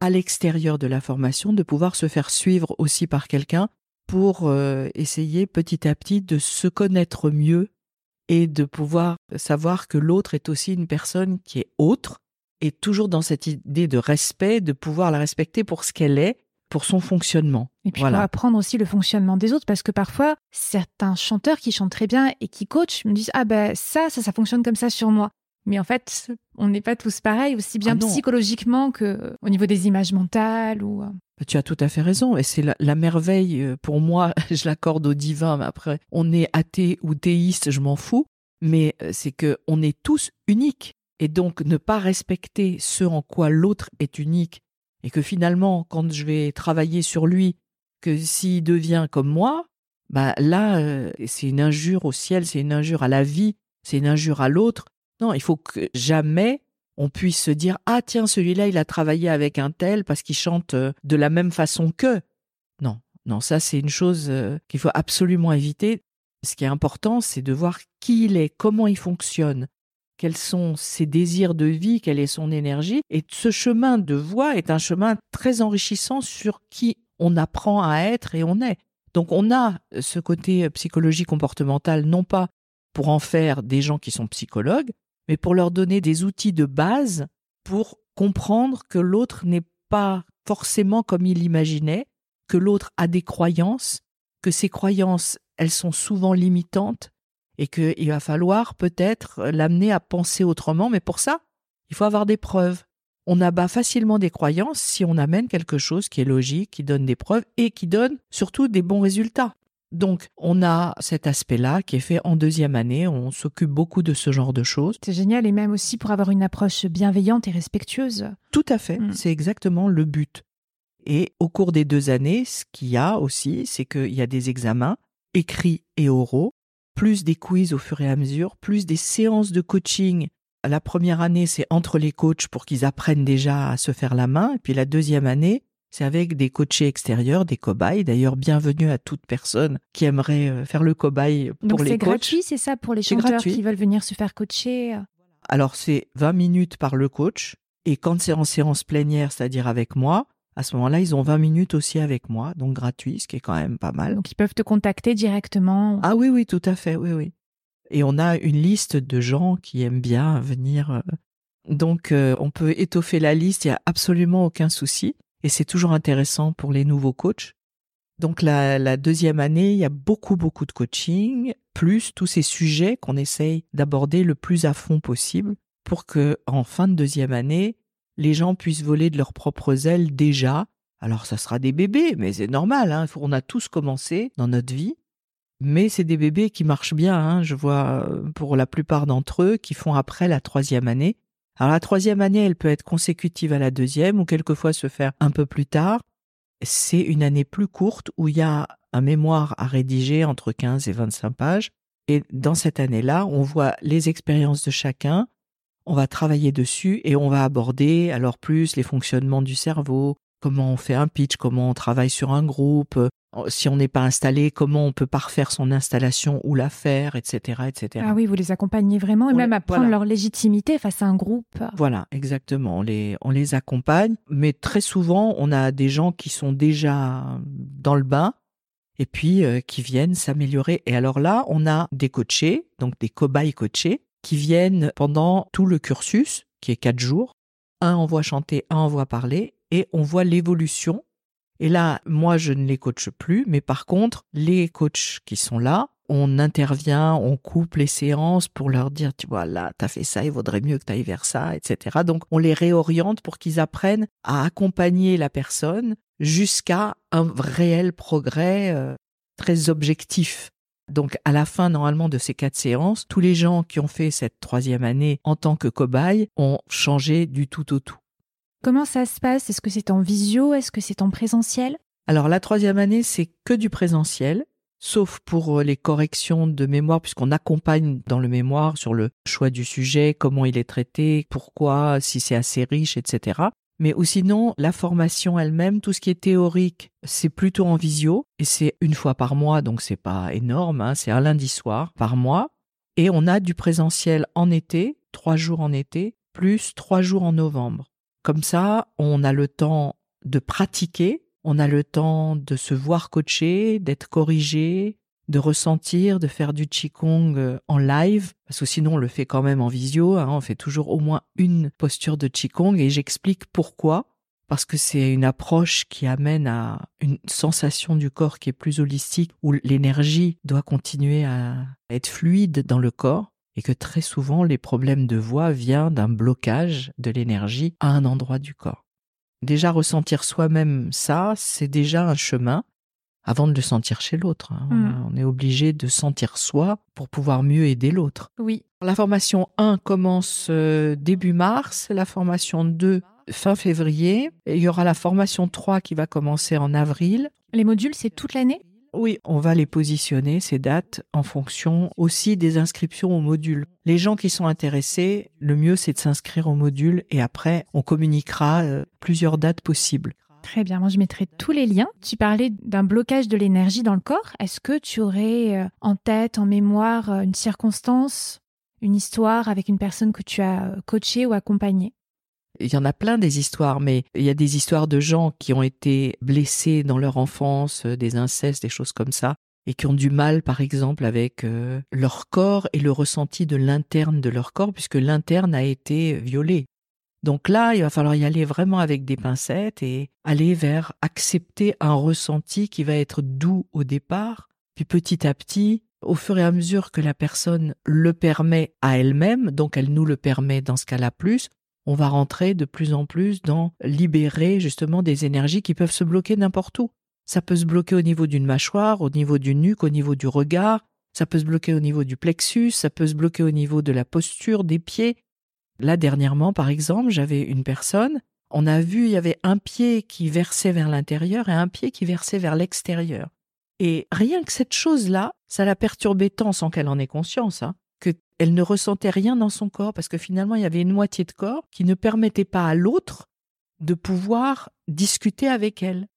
à l'extérieur de la formation, de pouvoir se faire suivre aussi par quelqu'un pour euh, essayer petit à petit de se connaître mieux et de pouvoir savoir que l'autre est aussi une personne qui est autre et toujours dans cette idée de respect, de pouvoir la respecter pour ce qu'elle est, pour son fonctionnement. Et puis Voilà. pour apprendre aussi le fonctionnement des autres, parce que parfois, certains chanteurs qui chantent très bien et qui coachent me disent Ah ben ça, ça, ça fonctionne comme ça sur moi. Mais en fait, on n'est pas tous pareils, aussi bien Ah psychologiquement que au niveau des images mentales ou. euh, Tu as tout à fait raison. Et c'est la, la merveille, euh, pour moi, <laughs> je l'accorde au divin, mais après, on est athée ou théiste, je m'en fous. Mais euh, c'est que on est tous uniques. Et donc, ne pas respecter ce en quoi l'autre est unique. Et que finalement, quand je vais travailler sur lui, que s'il devient comme moi, bah là, euh, c'est une injure au ciel, c'est une injure à la vie, c'est une injure à l'autre. Non, il faut que jamais on puisse se dire ah tiens celui-là il a travaillé avec un tel parce qu'il chante euh, de la même façon que non non ça c'est une chose euh, qu'il faut absolument éviter. Ce qui est important c'est de voir qui il est comment il fonctionne quels sont ses désirs de vie quelle est son énergie. Et ce chemin de voix est un chemin très enrichissant sur qui on apprend à être et on est. Donc on a ce côté psychologie comportementale non pas pour en faire des gens qui sont psychologues mais pour leur donner des outils de base pour comprendre que l'autre n'est pas forcément comme il l'imaginait, que l'autre a des croyances, que ces croyances, elles sont souvent limitantes et qu'il va falloir peut-être l'amener à penser autrement, mais pour ça, il faut avoir des preuves. On abat facilement des croyances si on amène quelque chose qui est logique, qui donne des preuves et qui donne surtout des bons résultats. Donc, on a cet aspect-là qui est fait en deuxième année. On s'occupe beaucoup de ce genre de choses. C'est génial et même aussi pour avoir une approche bienveillante et respectueuse. Tout à fait. Mm. C'est exactement le but. Et au cours des deux années, ce qu'il y a aussi, c'est qu'il y a des examens écrits et oraux, plus des quiz au fur et à mesure, plus des séances de coaching. La première année, c'est entre les coachs pour qu'ils apprennent déjà à se faire la main. Et puis la deuxième année, c'est avec des coachés extérieurs, des cobayes. D'ailleurs, bienvenue à toute personne qui aimerait euh, faire le cobaye pour Donc les c'est coachs. gratuit, c'est ça pour les C'est chanteurs gratuit. qui veulent venir se faire coacher. Alors c'est 20 minutes par le coach et quand c'est en séance plénière, c'est-à-dire avec moi, à ce moment-là, ils ont 20 minutes aussi avec moi, donc gratuit, ce qui est quand même pas mal. Donc ils peuvent te contacter directement. Ah oui, oui, tout à fait, oui, oui. Et on a une liste de gens qui aiment bien venir. euh, Donc euh, on peut étoffer la liste, il n'y a absolument aucun souci. Et c'est toujours intéressant pour les nouveaux coachs. Donc la, la deuxième année, il y a beaucoup, beaucoup de coaching, plus tous ces sujets qu'on essaye d'aborder le plus à fond possible pour que en fin de deuxième année, les gens puissent voler de leurs propres ailes déjà. Alors ça sera des bébés, mais c'est normal, hein, on a tous commencé dans notre vie. Mais c'est des bébés qui marchent bien, hein, je vois euh, pour la plupart d'entre eux qui font après la troisième année. Alors la troisième année, elle peut être consécutive à la deuxième ou quelquefois se faire un peu plus tard. C'est une année plus courte où il y a un mémoire à rédiger entre 15 et 25 pages. Et dans cette année-là, on voit les expériences de chacun, on va travailler dessus et on va aborder alors plus les fonctionnements du cerveau, comment on fait un pitch, comment on travaille sur un groupe, euh, si on n'est pas installé, comment on peut parfaire son installation ou la faire, etc., etc. Ah oui, vous les accompagnez vraiment et On même les- à prendre voilà. leur légitimité face à un groupe. Voilà, exactement. On les, on les accompagne, mais très souvent, on a des gens qui sont déjà dans le bain et puis euh, qui viennent s'améliorer. Et alors là, on a des coachés, donc des cobayes coachés, qui viennent pendant tout le cursus, qui est quatre jours. Un en voit chanter, un en voit parler, et on voit l'évolution. Et là, moi, je ne les coache plus, mais par contre, les coachs qui sont là, on intervient, on coupe les séances pour leur dire, tu vois, là, t'as fait ça, il vaudrait mieux que t'ailles vers ça, etc. Donc, on les réoriente pour qu'ils apprennent à accompagner la personne jusqu'à un réel progrès euh, très objectif. Donc, à la fin, normalement, de ces quatre séances, tous les gens qui ont fait cette troisième année en tant que cobayes ont changé du tout au tout. Comment ça se passe? Est-ce que c'est en visio? Est-ce que c'est en présentiel? Alors la troisième année, c'est que du présentiel, sauf pour euh, les corrections de mémoire, puisqu'on accompagne dans le mémoire sur le choix du sujet, comment il est traité, pourquoi, si c'est assez riche, etc. Mais ou sinon, la formation elle-même, tout ce qui est théorique, c'est plutôt en visio, et c'est une fois par mois, donc c'est pas énorme, hein, c'est un lundi soir par mois. Et on a du présentiel en été, trois jours en été, plus trois jours en novembre. Comme ça, on a le temps de pratiquer On a le temps de se voir coacher, d'être corrigé, de ressentir, de faire du qigong euh, en live, parce que sinon on le fait quand même en visio, hein, on fait toujours au moins une posture de qigong et j'explique pourquoi. Parce que c'est une approche qui amène à une sensation du corps qui est plus holistique, où l'énergie doit continuer à être fluide dans le corps, et que très souvent les problèmes de voix viennent d'un blocage de l'énergie à un endroit du corps. Déjà ressentir soi-même ça, c'est déjà un chemin, avant de le sentir chez l'autre. hein. On est obligé de sentir soi pour pouvoir mieux aider l'autre. Oui. La formation 1 commence euh, début mars, la formation 2 fin février, et il y aura la formation 3 qui va commencer en avril. Les modules, c'est toute l'année? Oui, on va les positionner, ces dates, en fonction aussi des inscriptions au module. Les gens qui sont intéressés, le mieux c'est de s'inscrire au module et après on communiquera euh, plusieurs dates possibles. Très bien, moi je mettrai tous les liens. Tu parlais d'un blocage de l'énergie dans le corps. Est-ce que tu aurais euh, en tête, en mémoire, euh, une circonstance, une histoire avec une personne que tu as coachée ou accompagnée? Il y en a plein des histoires, mais il y a des histoires de gens qui ont été blessés dans leur enfance, euh, des incestes, des choses comme ça, et qui ont du mal, par exemple, avec euh, leur corps et le ressenti de l'interne de leur corps, puisque l'interne a été violé. Donc là, il va falloir y aller vraiment avec des pincettes et aller vers accepter un ressenti qui va être doux au départ, puis petit à petit, au fur et à mesure que la personne le permet à elle-même, donc elle nous le permet dans ce cas-là plus, on va rentrer de plus en plus dans libérer justement des énergies qui peuvent se bloquer n'importe où. Ça peut se bloquer au niveau d'une mâchoire, au niveau du nuque, au niveau du regard, ça peut se bloquer au niveau du plexus, ça peut se bloquer au niveau de la posture des pieds. Là, dernièrement, par exemple, j'avais une personne, on a vu, il y avait un pied qui versait vers l'intérieur et un pied qui versait vers l'extérieur. Et rien que cette chose-là, ça l'a perturbée tant sans qu'elle en ait conscience, hein, qu'elle ne ressentait rien dans son corps parce que finalement, il y avait une moitié de corps qui ne permettait pas à l'autre de pouvoir discuter avec elle.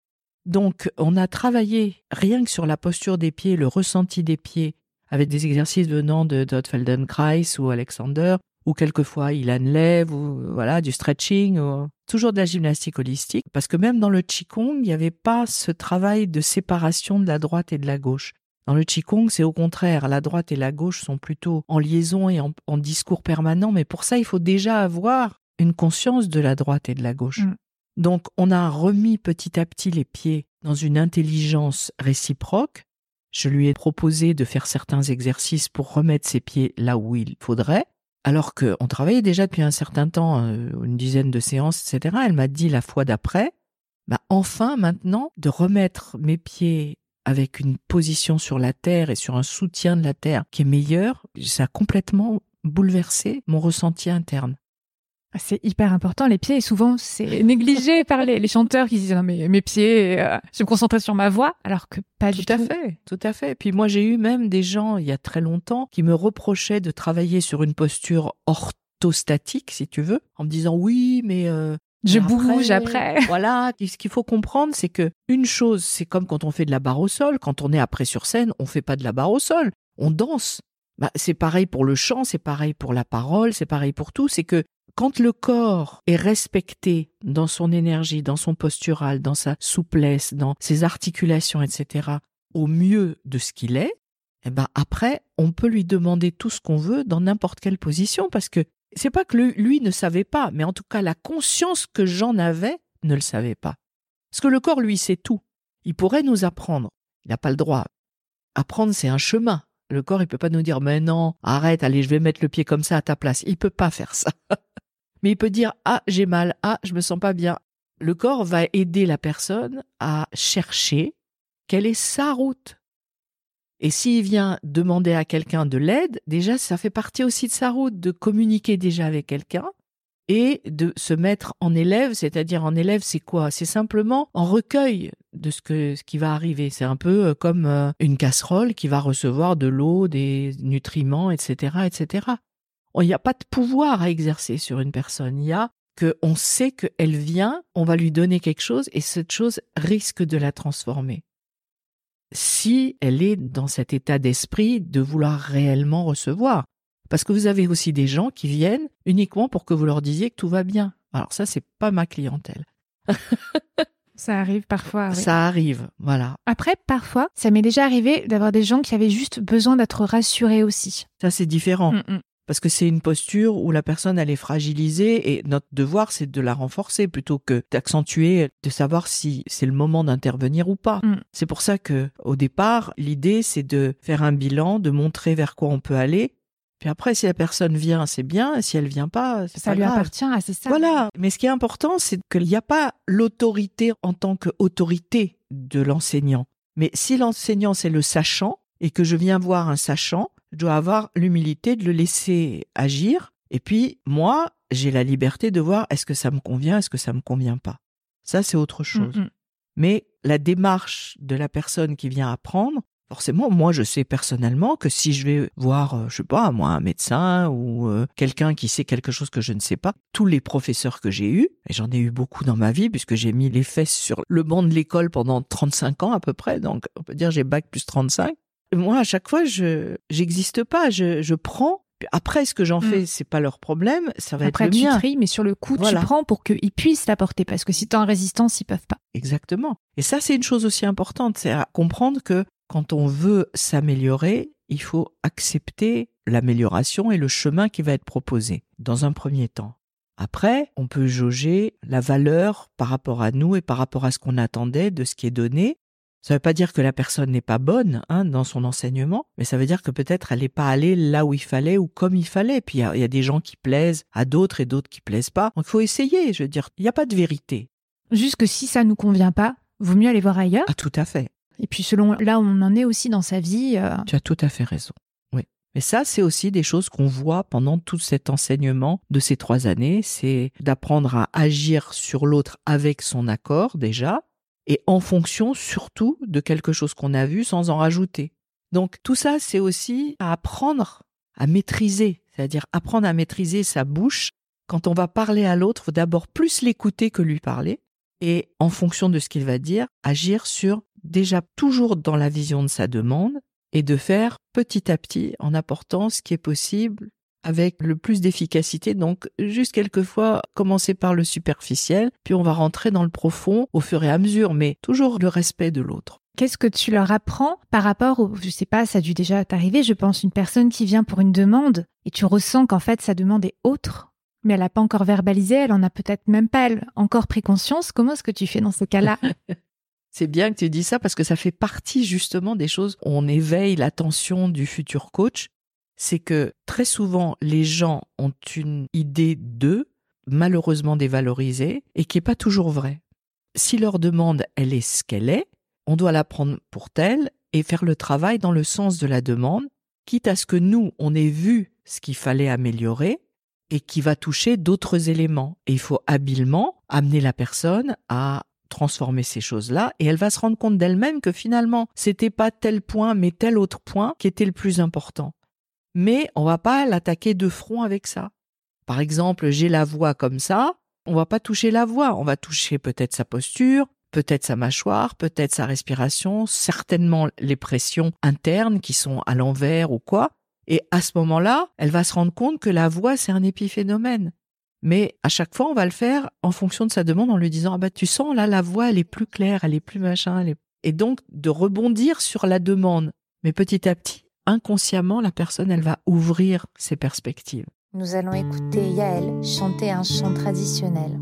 Donc, on a travaillé rien que sur la posture des pieds, le ressenti des pieds, avec des exercices venant de Todd Feldenkrais ou Alexander, ou quelquefois Ilan Lev, ou voilà, du stretching, ou toujours de la gymnastique holistique, parce que même dans le Qigong, il n'y avait pas ce travail de séparation de la droite et de la gauche. Dans le Qigong, c'est au contraire, la droite et la gauche sont plutôt en liaison et en, en discours permanent, mais pour ça, il faut déjà avoir une conscience de la droite et de la gauche. Mm. Donc, on a remis petit à petit les pieds dans une intelligence réciproque. Je lui ai proposé de faire certains exercices pour remettre ses pieds là où il faudrait. Alors qu'on travaillait déjà depuis un certain temps, euh, une dizaine de séances, etc. Elle m'a dit la fois d'après, bah enfin maintenant, de remettre mes pieds avec une position sur la terre et sur un soutien de la terre qui est meilleur, ça a complètement bouleversé mon ressenti interne. Ah, C'est hyper important, les pieds, et souvent c'est <laughs> négligé par les, les chanteurs qui disent non mais mes pieds, euh, je me concentrer sur ma voix, alors que pas du Tout à tout. fait, tout à fait. Puis moi, j'ai eu même des gens, il y a très longtemps, qui me reprochaient de travailler sur une posture orthostatique, si tu veux, en me disant oui, mais euh, Je mais bouge après. <laughs> Voilà, ce qu'il faut comprendre, c'est que une chose, c'est comme quand on fait de la barre au sol. Quand on est après sur scène, on fait pas de la barre au sol, on danse. Bah, c'est pareil pour le chant, c'est pareil pour la parole, c'est pareil pour tout. C'est que quand le corps est respecté dans son énergie, dans son postural, dans sa souplesse, dans ses articulations, etc., au mieux de ce qu'il est, eh ben après, on peut lui demander tout ce qu'on veut dans n'importe quelle position parce que c'est pas que lui ne savait pas, mais en tout cas la conscience que j'en avais ne le savait pas. Parce que le corps, lui, sait tout. Il pourrait nous apprendre. Il n'a pas le droit. Apprendre, c'est un chemin. Le corps, il peut pas nous dire, mais non, arrête, allez, je vais mettre le pied comme ça à ta place. Il peut pas faire ça. <laughs> mais il peut dire, ah, j'ai mal, ah, je me sens pas bien. Le corps va aider la personne à chercher quelle est sa route. Et s'il vient demander à quelqu'un de l'aide, déjà, ça fait partie aussi de sa route, de communiquer déjà avec quelqu'un et de se mettre en élève, c'est-à-dire en élève, c'est quoi? C'est simplement en recueil de ce, que, ce qui va arriver. C'est un peu euh, comme euh, une casserole qui va recevoir de l'eau, des nutriments, etc., etc. Il n'y a pas de pouvoir à exercer sur une personne. Il y a que on sait qu'elle vient, on va lui donner quelque chose et cette chose risque de la transformer. Si elle est dans cet état d'esprit de vouloir réellement recevoir. Parce que vous avez aussi des gens qui viennent uniquement pour que vous leur disiez que tout va bien. Alors ça, c'est pas ma clientèle. <laughs> Ça arrive parfois. oui. Ça arrive, voilà. Après, parfois, ça m'est déjà arrivé d'avoir des gens qui avaient juste besoin d'être rassurés aussi. Ça, c'est différent. Mm, mm. Parce que c'est une posture où la personne, elle est fragilisée et notre devoir, c'est de la renforcer plutôt que d'accentuer, de savoir si c'est le moment d'intervenir ou pas. Mm. C'est pour ça que, au départ, l'idée, c'est de faire un bilan, de montrer vers quoi on peut aller. Puis après, si la personne vient, c'est bien. Si elle vient pas, c'est Ça pas lui grave. appartient, ah, c'est ça. Voilà. Mais ce qui est important, c'est qu'il n'y a pas l'autorité en tant qu'autorité de l'enseignant. Mais si l'enseignant, c'est le sachant, et que je viens voir un sachant, je dois avoir l'humilité de le laisser agir. Et puis, moi, j'ai la liberté de voir est-ce que ça me convient, est-ce que ça me convient pas? Ça, c'est autre chose. Mm, mm. Mais la démarche de la personne qui vient apprendre, forcément, moi, je sais personnellement que si je vais voir, euh, je sais pas, moi, un médecin ou euh, quelqu'un qui sait quelque chose que je ne sais pas, tous les professeurs que j'ai eus, et j'en ai eu beaucoup dans ma vie puisque j'ai mis les fesses sur le banc de l'école pendant 35 ans à peu près, donc on peut dire j'ai bac plus 35. Moi, à chaque fois, je j'existe pas, je, je prends. Après, ce que j'en Mm. fais, c'est pas leur problème, ça va Après, être le tu mien. tries, mais sur le coup, Voilà. tu prends pour qu'ils puissent t'apporter. Parce que si t'es en résistance, ils peuvent pas. Exactement. Et ça, c'est une chose aussi importante, c'est à comprendre que quand on veut s'améliorer, il faut accepter l'amélioration et le chemin qui va être proposé dans un premier temps. Après, on peut jauger la valeur par rapport à nous et par rapport à ce qu'on attendait de ce qui est donné. Ça ne veut pas dire que la personne n'est pas bonne hein, dans son enseignement, mais ça veut dire que peut-être elle n'est pas allée là où il fallait ou comme il fallait. Puis il y a- il y, a des gens qui plaisent à d'autres et d'autres qui plaisent pas. Donc il faut essayer. Je veux dire, il n'y a pas de vérité. Juste que si ça nous convient pas, vaut mieux aller voir ailleurs. Ah, tout à fait. Et puis selon là où on en est aussi dans sa vie, euh, Tu as tout à fait raison. Oui. Mais ça, c'est aussi des choses qu'on voit pendant tout cet enseignement de ces trois années. C'est d'apprendre à agir sur l'autre avec son accord déjà, et en fonction surtout de quelque chose qu'on a vu sans en rajouter. Donc tout ça, c'est aussi à apprendre à maîtriser, c'est-à-dire apprendre à maîtriser sa bouche. Quand on va parler à l'autre, d'abord plus l'écouter que lui parler, et en fonction de ce qu'il va dire, agir sur déjà toujours dans la vision de sa demande et de faire petit à petit en apportant ce qui est possible avec le plus d'efficacité. Donc, juste quelquefois, commencer par le superficiel, puis on va rentrer dans le profond au fur et à mesure, mais toujours le respect de l'autre. qu'est-ce que tu leur apprends par rapport au, je sais pas, ça a dû déjà t'arriver, je pense, une personne qui vient pour une demande et tu ressens qu'en fait sa demande est autre, mais elle n'a pas encore verbalisé, elle en a peut-être même pas elle, encore pris conscience. Comment est-ce que tu fais dans ce cas-là? <laughs> C'est bien que tu dis ça parce que ça fait partie justement des choses où on éveille l'attention du futur coach. C'est que très souvent, les gens ont une idée d'eux, malheureusement dévalorisée, et qui n'est pas toujours vraie. Si leur demande, elle est ce qu'elle est, on doit la prendre pour telle et faire le travail dans le sens de la demande, quitte à ce que nous, on ait vu ce qu'il fallait améliorer et qui va toucher d'autres éléments. Et il faut habilement amener la personne à transformer ces choses-là et elle va se rendre compte d'elle-même que finalement, c'était pas tel point mais tel autre point qui était le plus important. Mais on va pas l'attaquer de front avec ça. Par exemple, j'ai la voix comme ça, on va pas toucher la voix, on va toucher peut-être sa posture, peut-être sa mâchoire, peut-être sa respiration, certainement les pressions internes qui sont à l'envers ou quoi. Et à ce moment-là, elle va se rendre compte que la voix, c'est un épiphénomène. Mais à chaque fois, on va le faire en fonction de sa demande en lui disant ah bah tu sens là la voix elle est plus claire, elle est plus machin, elle est... et donc de rebondir sur la demande. Mais petit à petit, inconsciemment, la personne elle va ouvrir ses perspectives. Nous allons écouter Yael chanter un chant traditionnel.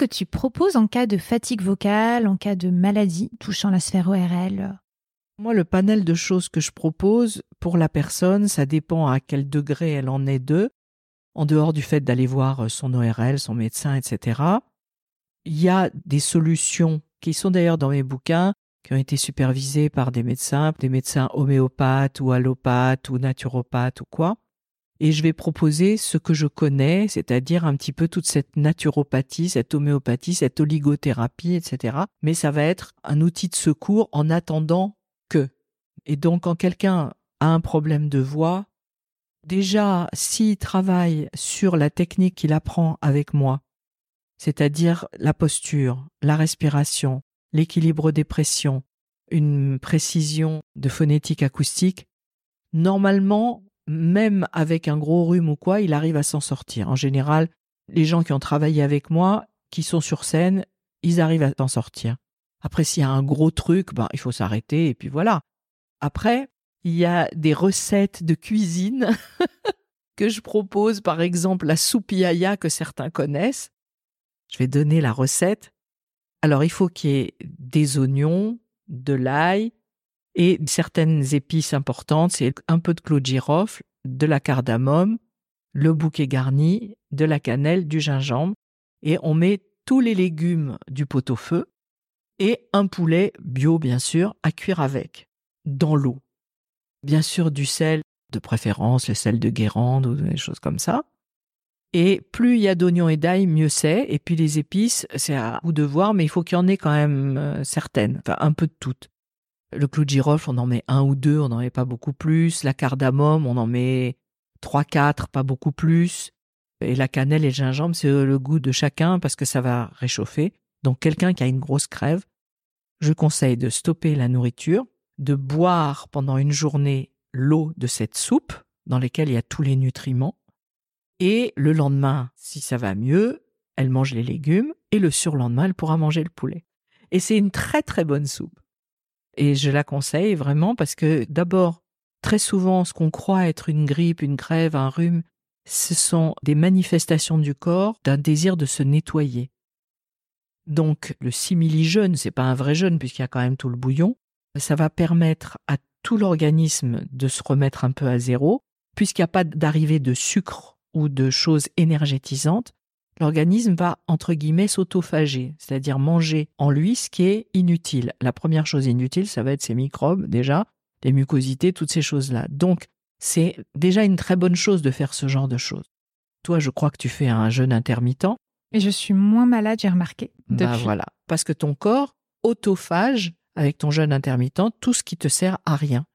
Que tu proposes en cas de fatigue vocale, en cas de maladie touchant la sphère ORL Moi, le panel de choses que je propose pour la personne, ça dépend à quel degré elle en est d'eux, en dehors du fait d'aller voir son ORL, son médecin, etc. Il y a des solutions qui sont d'ailleurs dans mes bouquins, qui ont été supervisées par des médecins, des médecins homéopathes ou allopathes ou naturopathes ou quoi. Et je vais proposer ce que je connais, c'est-à-dire un petit peu toute cette naturopathie, cette homéopathie, cette oligothérapie, etc. Mais ça va être un outil de secours en attendant que. Et donc, quand quelqu'un a un problème de voix, déjà, s'il travaille sur la technique qu'il apprend avec moi, c'est-à-dire la posture, la respiration, l'équilibre des pressions, une précision de phonétique acoustique, normalement, même avec un gros rhume ou quoi, il arrive à s'en sortir. En général, les gens qui ont travaillé avec moi, qui sont sur scène, ils arrivent à s'en sortir. Après, s'il y a un gros truc, ben, il faut s'arrêter et puis voilà. Après, il y a des recettes de cuisine <laughs> que je propose, par exemple la soupe que certains connaissent. Je vais donner la recette. Alors, il faut qu'il y ait des oignons, de l'ail et certaines épices importantes. C'est un peu de clou de girofle, de la cardamome, le bouquet garni, de la cannelle, du gingembre. Et on met tous les légumes du pot-au-feu et un poulet bio, bien sûr, à cuire avec, dans l'eau. Bien sûr, du sel, de préférence le sel de Guérande ou des choses comme ça. Et plus il y a d'oignons et d'ail, mieux c'est. Et puis les épices, c'est à vous de voir, mais il faut qu'il y en ait quand même euh, certaines, enfin un peu de toutes. Le clou de girofle, on en met un ou deux, on n'en met pas beaucoup plus. La cardamome, on en met trois, quatre, pas beaucoup plus. Et la cannelle et le gingembre, c'est le goût de chacun parce que ça va réchauffer. Donc quelqu'un qui a une grosse crève, je conseille de stopper la nourriture, de boire pendant une journée l'eau de cette soupe dans laquelle il y a tous les nutriments. Et le lendemain, si ça va mieux, elle mange les légumes et le surlendemain, elle pourra manger le poulet. Et c'est une très très bonne soupe. Et je la conseille vraiment parce que d'abord, très souvent, ce qu'on croit être une grippe, une crève, un rhume, ce sont des manifestations du corps d'un désir de se nettoyer. Donc, le simili-jeûne, c'est pas un vrai jeûne puisqu'il y a quand même tout le bouillon. Ça va permettre à tout l'organisme de se remettre un peu à zéro, puisqu'il n'y a pas d'arrivée de sucre ou de choses énergétisantes. L'organisme va, entre guillemets, s'autophager, c'est-à-dire manger en lui ce qui est inutile. La première chose inutile, ça va être ces microbes, déjà, les mucosités, toutes ces choses-là. Donc, c'est déjà une très bonne chose de faire ce genre de choses. Toi, je crois que tu fais un jeûne intermittent. Et je suis moins malade, j'ai remarqué. Bah voilà. Parce que ton corps autophage avec ton jeûne intermittent tout ce qui te sert à rien.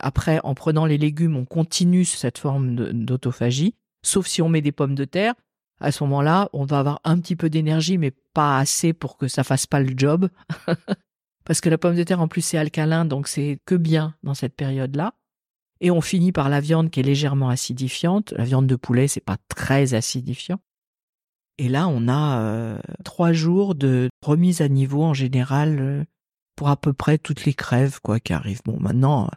Après, en prenant les légumes, on continue cette forme d'autophagie, sauf si on met des pommes de terre. À ce moment-là, on va avoir un petit peu d'énergie, mais pas assez pour que ça fasse pas le job. <laughs> Parce que la pomme de terre, en plus, c'est alcalin, donc c'est que bien dans cette période-là. Et on finit par la viande qui est légèrement acidifiante. La viande de poulet, c'est pas très acidifiant. Et là, on a euh, trois jours de remise à niveau en général euh, pour à peu près toutes les crèves quoi qui arrivent. Bon, maintenant, euh,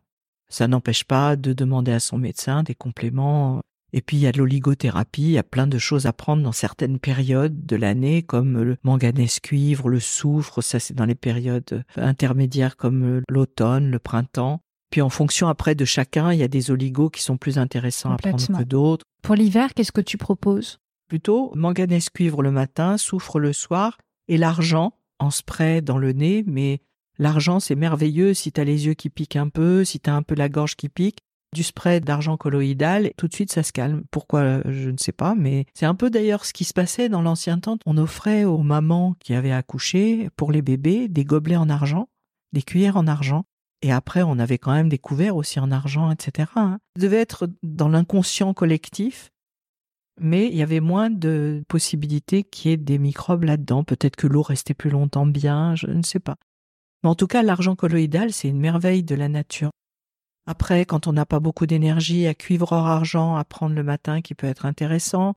ça n'empêche pas de demander à son médecin des compléments. Et puis il y a de l'oligothérapie, il y a plein de choses à prendre dans certaines périodes de l'année, comme le manganèse cuivre, le soufre, ça c'est dans les périodes intermédiaires comme l'automne, le printemps. Puis en fonction après de chacun, il y a des oligos qui sont plus intéressants à prendre que d'autres Pour l'hiver, qu'est-ce que tu proposes? Plutôt manganèse cuivre le matin, soufre le soir, et l'argent en spray dans le nez. Mais l'argent, c'est merveilleux si tu as les yeux qui piquent un peu, si tu as un peu la gorge qui pique. Du spray d'argent colloïdal, tout de suite ça se calme. Pourquoi euh, Je ne sais pas, mais c'est un peu d'ailleurs ce qui se passait dans l'ancien temps. On offrait aux mamans qui avaient accouché, pour les bébés, des gobelets en argent, des cuillères en argent. Et après, on avait quand même des couverts aussi en argent, etc. hein. Ça devait être dans l'inconscient collectif mais il y avait moins de possibilités qu'il y ait des microbes là-dedans. Peut-être que l'eau restait plus longtemps bien, je ne sais pas. Mais en tout cas, l'argent colloïdal, c'est une merveille de la nature. Après, quand on n'a pas beaucoup d'énergie, à cuivre or argent à prendre le matin qui peut être intéressant.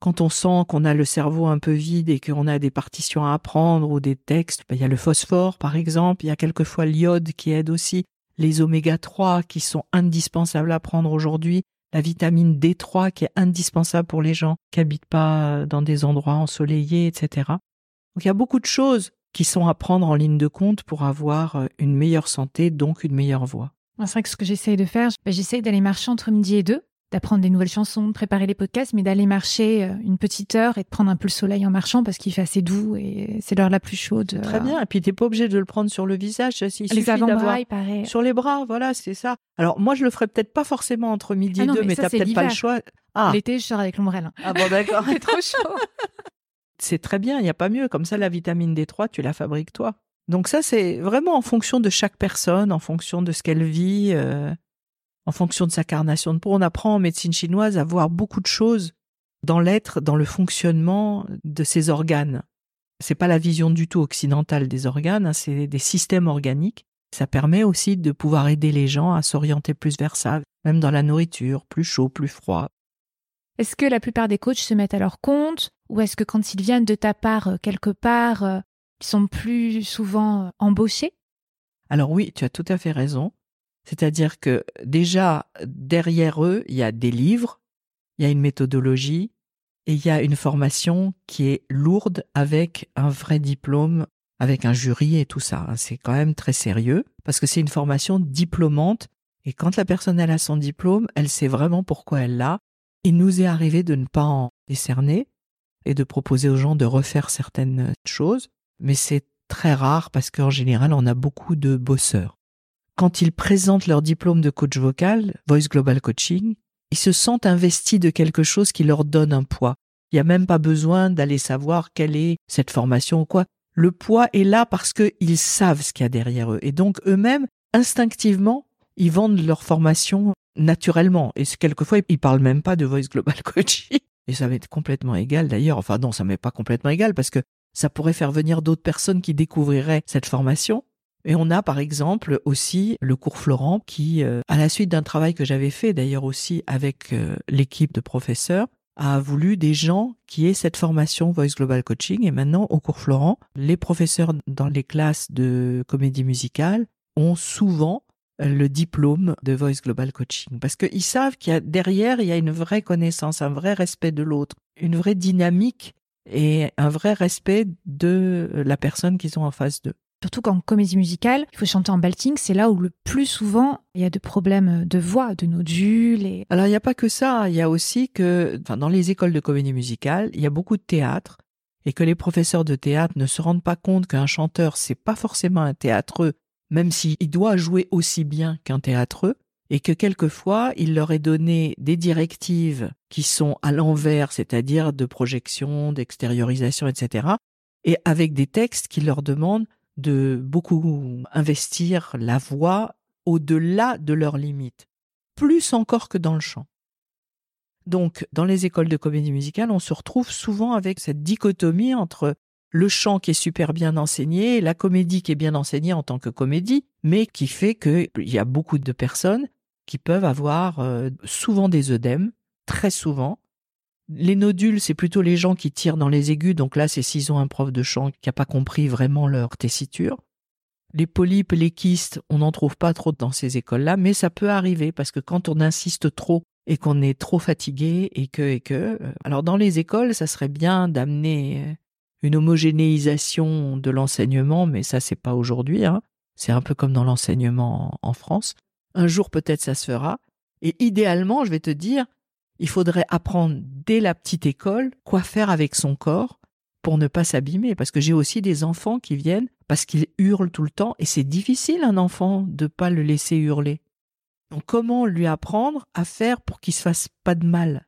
Quand on sent qu'on a le cerveau un peu vide et qu'on a des partitions à apprendre ou des textes, ben, il y a le phosphore par exemple, il y a quelquefois l'iode qui aide aussi, les oméga 3 qui sont indispensables à prendre aujourd'hui, la vitamine D3 qui est indispensable pour les gens qui habitent pas dans des endroits ensoleillés, etc. Donc il y a beaucoup de choses qui sont à prendre en ligne de compte pour avoir une meilleure santé, donc une meilleure voix. C'est vrai que ce que j'essaye de faire, ben, j'essaye d'aller marcher entre midi et deux, d'apprendre des nouvelles chansons, de préparer les podcasts, mais d'aller marcher euh, une petite heure et de prendre un peu le soleil en marchant parce qu'il fait assez doux et c'est l'heure la plus chaude. Très bien. Et puis t'es pas obligé de le prendre sur le visage. Il les avant-bras, pareil. Sur les bras, voilà, c'est ça. Alors moi, je le ferais peut-être pas forcément entre midi Ah et deux, mais mais, t'as peut-être pas le choix. Ah, L'été, je sors avec l'ombrelle. ah bon, d'accord. <laughs> C'est trop chaud. c'est très bien. Il n'y a pas mieux. Comme ça, la vitamine D3, tu la fabriques toi. Donc ça, c'est vraiment en fonction de chaque personne, en fonction de ce qu'elle vit, euh, en fonction de sa carnation de peau. On apprend en médecine chinoise à voir beaucoup de choses dans l'être, dans le fonctionnement de ces organes. C'est pas la vision du tout occidentale des organes, hein, c'est des systèmes organiques. Ça permet aussi de pouvoir aider les gens à s'orienter plus vers ça, même dans la nourriture, plus chaud, plus froid. Est-ce que la plupart des coachs se mettent à leur compte ou est-ce que quand ils viennent de ta part euh, quelque part, euh, ils sont plus souvent euh, embauchés Alors oui, tu as tout à fait raison. C'est-à-dire que déjà, derrière eux, il y a des livres, il y a une méthodologie et il y a une formation qui est lourde avec un vrai diplôme, avec un jury et tout ça. C'est quand même très sérieux parce que c'est une formation diplômante et quand la personne elle a son diplôme, elle sait vraiment pourquoi elle l'a. Il nous est arrivé de ne pas en décerner et de proposer aux gens de refaire certaines choses, mais c'est très rare parce qu'en général, on a beaucoup de bosseurs quand ils présentent leur diplôme de coach vocal, Voice Global Coaching, ils se sentent investis de quelque chose qui leur donne un poids. Il n'y a même pas besoin d'aller savoir quelle est cette formation ou quoi. Le poids est là parce qu'ils savent ce qu'il y a derrière eux. Et donc eux-mêmes, instinctivement, ils vendent leur formation naturellement. Et quelquefois, ils parlent même pas de Voice Global <laughs> Coaching. Et ça être complètement égal d'ailleurs. Enfin non, ça m'est pas complètement égal parce que ça pourrait faire venir d'autres personnes qui découvriraient cette formation. Et on a par exemple aussi le cours Florent qui, euh, à la suite d'un travail que j'avais fait d'ailleurs aussi avec euh, l'équipe de professeurs, a voulu des gens qui aient cette formation Voice Global Coaching. Et maintenant, au cours Florent, les professeurs dans les classes de comédie musicale ont souvent le diplôme de Voice Global Coaching. Parce qu'ils savent qu'il y a derrière, il y a une vraie connaissance, un vrai respect de l'autre, une vraie dynamique et un vrai respect de la personne qu'ils ont en face d'eux. Surtout qu'en comédie musicale, il faut chanter en belting, c'est là où le plus souvent il y a de problèmes de voix, de nodules. Et... Alors il n'y a pas que ça, il y a aussi que enfin, dans les écoles de comédie musicale, il y a beaucoup de théâtre et que les professeurs de théâtre ne se rendent pas compte qu'un chanteur, c'est pas forcément un théâtreux, même s'il doit jouer aussi bien qu'un théâtreux, et que quelquefois il leur est donné des directives qui sont à l'envers, c'est-à-dire de projection, d'extériorisation, etc., et avec des textes qui leur demandent de beaucoup investir la voix au-delà de leurs limites, plus encore que dans le chant. Donc, dans les écoles de comédie musicale, on se retrouve souvent avec cette dichotomie entre le chant qui est super bien enseigné, la comédie qui est bien enseignée en tant que comédie, mais qui fait qu'il y a beaucoup de personnes qui peuvent avoir euh, souvent des œdèmes, très souvent. Les nodules, c'est plutôt les gens qui tirent dans les aigus, donc là, c'est s'ils ont un prof de chant qui n'a pas compris vraiment leur tessiture. Les polypes, les kystes, on n'en trouve pas trop dans ces écoles-là, mais ça peut arriver parce que quand on insiste trop et qu'on est trop fatigué et que et que, euh, alors dans les écoles, ça serait bien d'amener une homogénéisation de l'enseignement, mais ça c'est pas aujourd'hui. Hein. C'est un peu comme dans l'enseignement en, en France. Un jour peut-être ça se fera. Et idéalement, je vais te dire, il faudrait apprendre dès la petite école quoi faire avec son corps pour ne pas s'abîmer. Parce que j'ai aussi des enfants qui viennent parce qu'ils hurlent tout le temps et c'est difficile un enfant de pas le laisser hurler. Donc comment lui apprendre à faire pour qu'il se fasse pas de mal?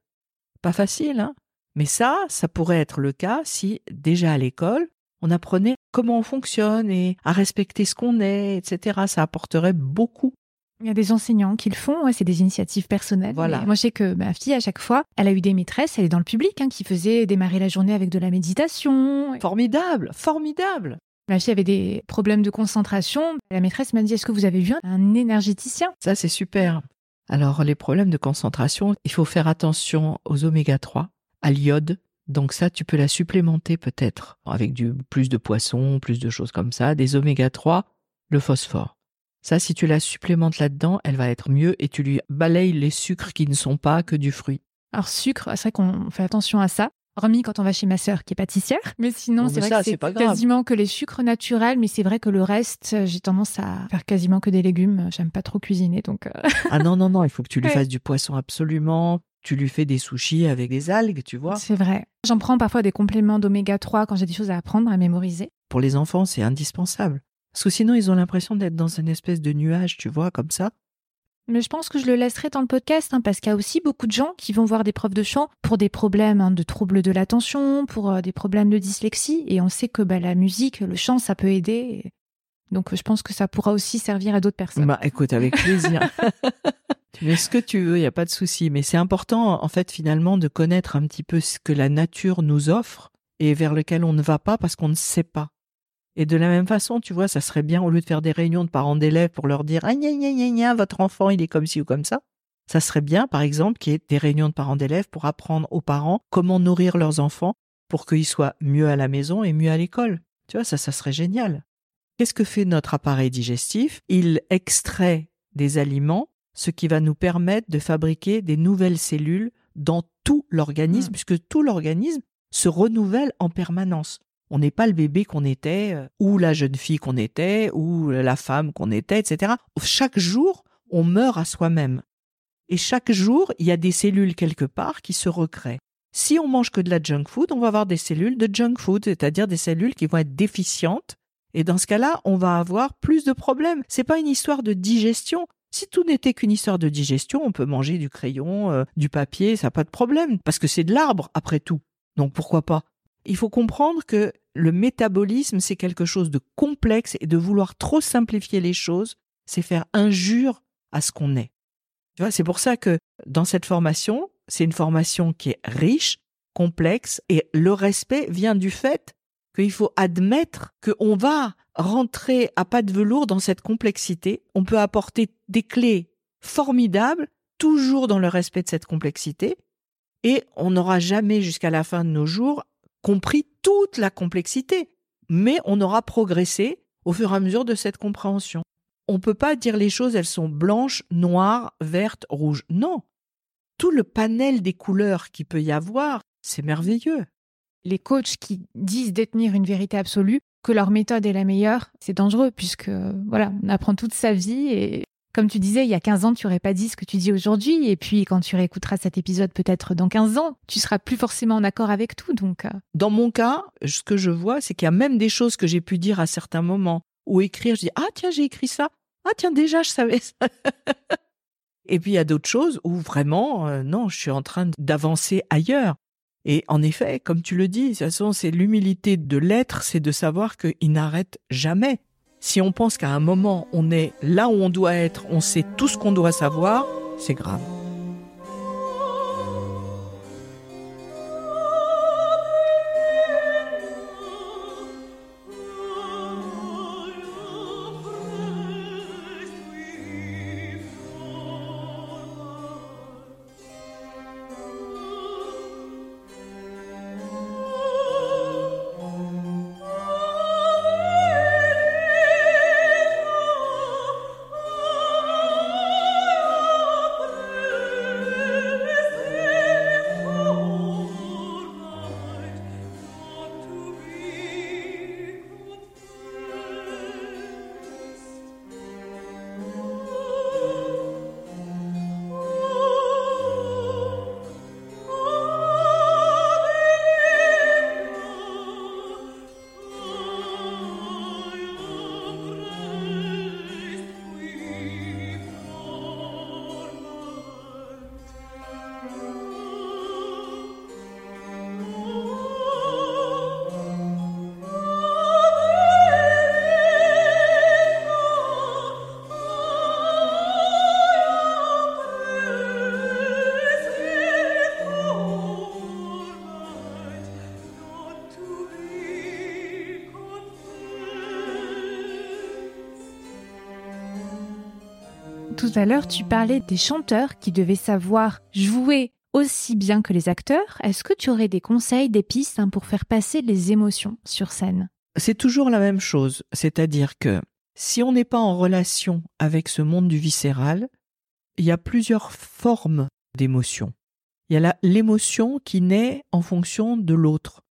Pas facile, hein Mais ça, ça pourrait être le cas si déjà à l'école, on apprenait comment on fonctionne et à respecter ce qu'on est, etc. Ça apporterait beaucoup. Il y a des enseignants qui le font, ouais, c'est des initiatives personnelles. Voilà. Moi, je sais que ma fille, à chaque fois, elle a eu des maîtresses, elle est dans le public, hein, qui faisaient démarrer la journée avec de la méditation. Formidable, formidable. Ma fille avait des problèmes de concentration. La maîtresse m'a dit, est-ce que vous avez vu un énergéticien? Ça, c'est super. Alors, les problèmes de concentration, il faut faire attention aux oméga 3, à l'iode. Donc ça, tu peux la supplémenter peut-être avec du plus de poissons, plus de choses comme ça, des oméga 3, le phosphore. Ça, si tu la supplémentes là-dedans, elle va être mieux et tu lui balayes les sucres qui ne sont pas que du fruit. Alors, sucre, c'est vrai qu'on fait attention à ça. Remis quand on va chez ma sœur qui est pâtissière. <laughs> Mais sinon, Non, c'est vrai ça, que c'est quasiment que les sucres naturels. Mais c'est vrai que le reste, euh, j'ai tendance à faire quasiment que des légumes. J'aime pas trop cuisiner. Donc, euh, <laughs> Ah non, non, non, il faut que tu lui Ouais. fasses du poisson absolument. Tu lui fais des sushis avec des algues, tu vois. c'est vrai. J'en prends parfois des compléments d'oméga 3 quand j'ai des choses à apprendre, à mémoriser. Pour les enfants, c'est indispensable. Parce que sinon, ils ont l'impression d'être dans une espèce de nuage, tu vois, comme ça. Mais je pense que je le laisserai dans le podcast hein, parce qu'il y a aussi beaucoup de gens qui vont voir des profs de chant pour des problèmes hein, de troubles de l'attention, pour euh, des problèmes de dyslexie. Et on sait que bah, la musique, le chant, ça peut aider. Et Donc je pense que ça pourra aussi servir à d'autres personnes. Bah, écoute, avec plaisir. <laughs> tu mets ce que tu veux, il n'y a pas de souci. Mais c'est important, en fait, finalement, de connaître un petit peu ce que la nature nous offre et vers lequel on ne va pas parce qu'on ne sait pas. Et de la même façon, tu vois, ça serait bien, au lieu de faire des réunions de parents d'élèves pour leur dire, ah, gna, gna, gna, gna, votre enfant, il est comme ci ou comme ça. Ça serait bien, par exemple, qu'il y ait des réunions de parents d'élèves pour apprendre aux parents comment nourrir leurs enfants pour qu'ils soient mieux à la maison et mieux à l'école. Tu vois, ça, ça serait génial. Qu'est-ce que fait notre appareil digestif? Il extrait des aliments, ce qui va nous permettre de fabriquer des nouvelles cellules dans tout l'organisme, Mm. puisque tout l'organisme se renouvelle en permanence. On n'est pas le bébé qu'on était, euh, ou la jeune fille qu'on était, ou la femme qu'on était, etc. Chaque jour, on meurt à soi-même. Et chaque jour, il y a des cellules quelque part qui se recréent. Si on mange que de la junk food, on va avoir des cellules de junk food, c'est-à-dire des cellules qui vont être déficientes. Et dans ce cas-là, on va avoir plus de problèmes. C'est pas une histoire de digestion. Si tout n'était qu'une histoire de digestion, on peut manger du crayon, euh, du papier, ça n'a pas de problème, parce que c'est de l'arbre après tout. Donc pourquoi pas? Il faut comprendre que le métabolisme, c'est quelque chose de complexe et de vouloir trop simplifier les choses, c'est faire injure à ce qu'on est. Tu vois, c'est pour ça que dans cette formation, c'est une formation qui est riche, complexe, et le respect vient du fait qu'il faut admettre qu'on va rentrer à pas de velours dans cette complexité. On peut apporter des clés formidables, toujours dans le respect de cette complexité, et on n'aura jamais jusqu'à la fin de nos jours compris toute la complexité, mais on aura progressé au fur et à mesure de cette compréhension. On ne peut pas dire les choses, elles sont blanches, noires, vertes, rouges. Non. Tout le panel des couleurs qu'il peut y avoir, c'est merveilleux. Les coachs qui disent détenir une vérité absolue, que leur méthode est la meilleure, c'est dangereux puisque voilà, on apprend toute sa vie et comme tu disais, il y a 15 ans, tu n'aurais pas dit ce que tu dis aujourd'hui. Et puis, quand tu réécouteras cet épisode peut-être dans 15 ans, tu seras plus forcément en accord avec tout. Donc, euh, Dans mon cas, ce que je vois, c'est qu'il y a même des choses que j'ai pu dire à certains moments ou écrire. Je dis ah tiens j'ai écrit ça. Ah tiens déjà je savais ça. <laughs> Et puis il y a d'autres choses où vraiment euh, non, je suis en train d'avancer ailleurs. Et en effet, comme tu le dis, de toute façon, c'est l'humilité de l'être, c'est de savoir qu'il n'arrête jamais. Si on pense qu'à un moment on est là où on doit être, on sait tout ce qu'on doit savoir, c'est grave. Tout à l'heure, tu parlais des chanteurs qui devaient savoir jouer aussi bien que les acteurs. Est-ce que tu aurais des conseils, des pistes hein, pour faire passer les émotions sur scène? C'est toujours la même chose, c'est-à-dire que si on n'est pas en relation avec ce monde du viscéral, il y a plusieurs formes d'émotions. Il y a l'émotion qui naît en fonction de l'autre.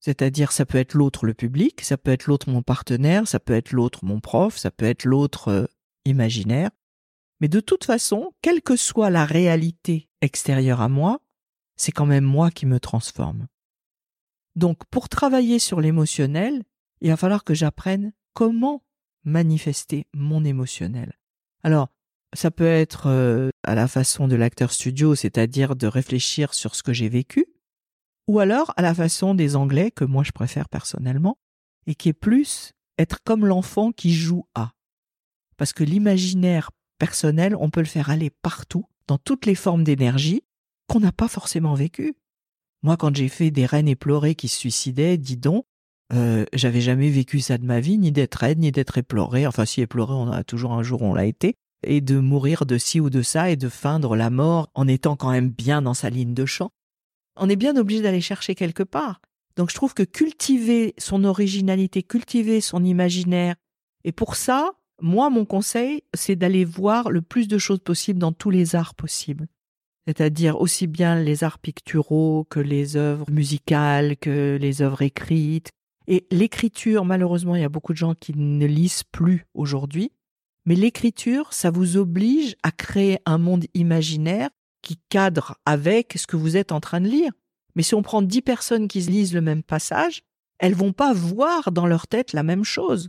C'est-à-dire, ça peut être l'autre le public, ça peut être l'autre mon partenaire, ça peut être l'autre mon prof, ça peut être l'autre euh, imaginaire. Mais de toute façon, quelle que soit la réalité extérieure à moi, c'est quand même moi qui me transforme. Donc, pour travailler sur l'émotionnel, il va falloir que j'apprenne comment manifester mon émotionnel. Alors, ça peut être euh, à la façon de l'acteur studio, c'est-à-dire de réfléchir sur ce que j'ai vécu, ou alors à la façon des Anglais, que moi je préfère personnellement, et qui est plus être comme l'enfant qui joue à. Parce que l'imaginaire personnel, on peut le faire aller partout, dans toutes les formes d'énergie, qu'on n'a pas forcément vécues. Moi, quand j'ai fait des reines éplorées qui se suicidaient, dis donc, euh, j'avais jamais vécu ça de ma vie, ni d'être reine, ni d'être éplorée. Enfin, si éplorée, on a toujours un jour, on l'a été. Et de mourir de ci ou de ça et de feindre la mort en étant quand même bien dans sa ligne de chant on est bien obligé d'aller chercher quelque part. Donc je trouve que cultiver son originalité, cultiver son imaginaire, et pour ça, moi, mon conseil, c'est d'aller voir le plus de choses possibles dans tous les arts possibles. C'est-à-dire aussi bien les arts picturaux que les œuvres musicales, que les œuvres écrites. Et l'écriture, malheureusement, il y a beaucoup de gens qui ne lisent plus aujourd'hui. Mais l'écriture, ça vous oblige à créer un monde imaginaire qui cadre avec ce que vous êtes en train de lire. Mais si on prend dix personnes qui lisent le même passage, elles vont pas voir dans leur tête la même chose.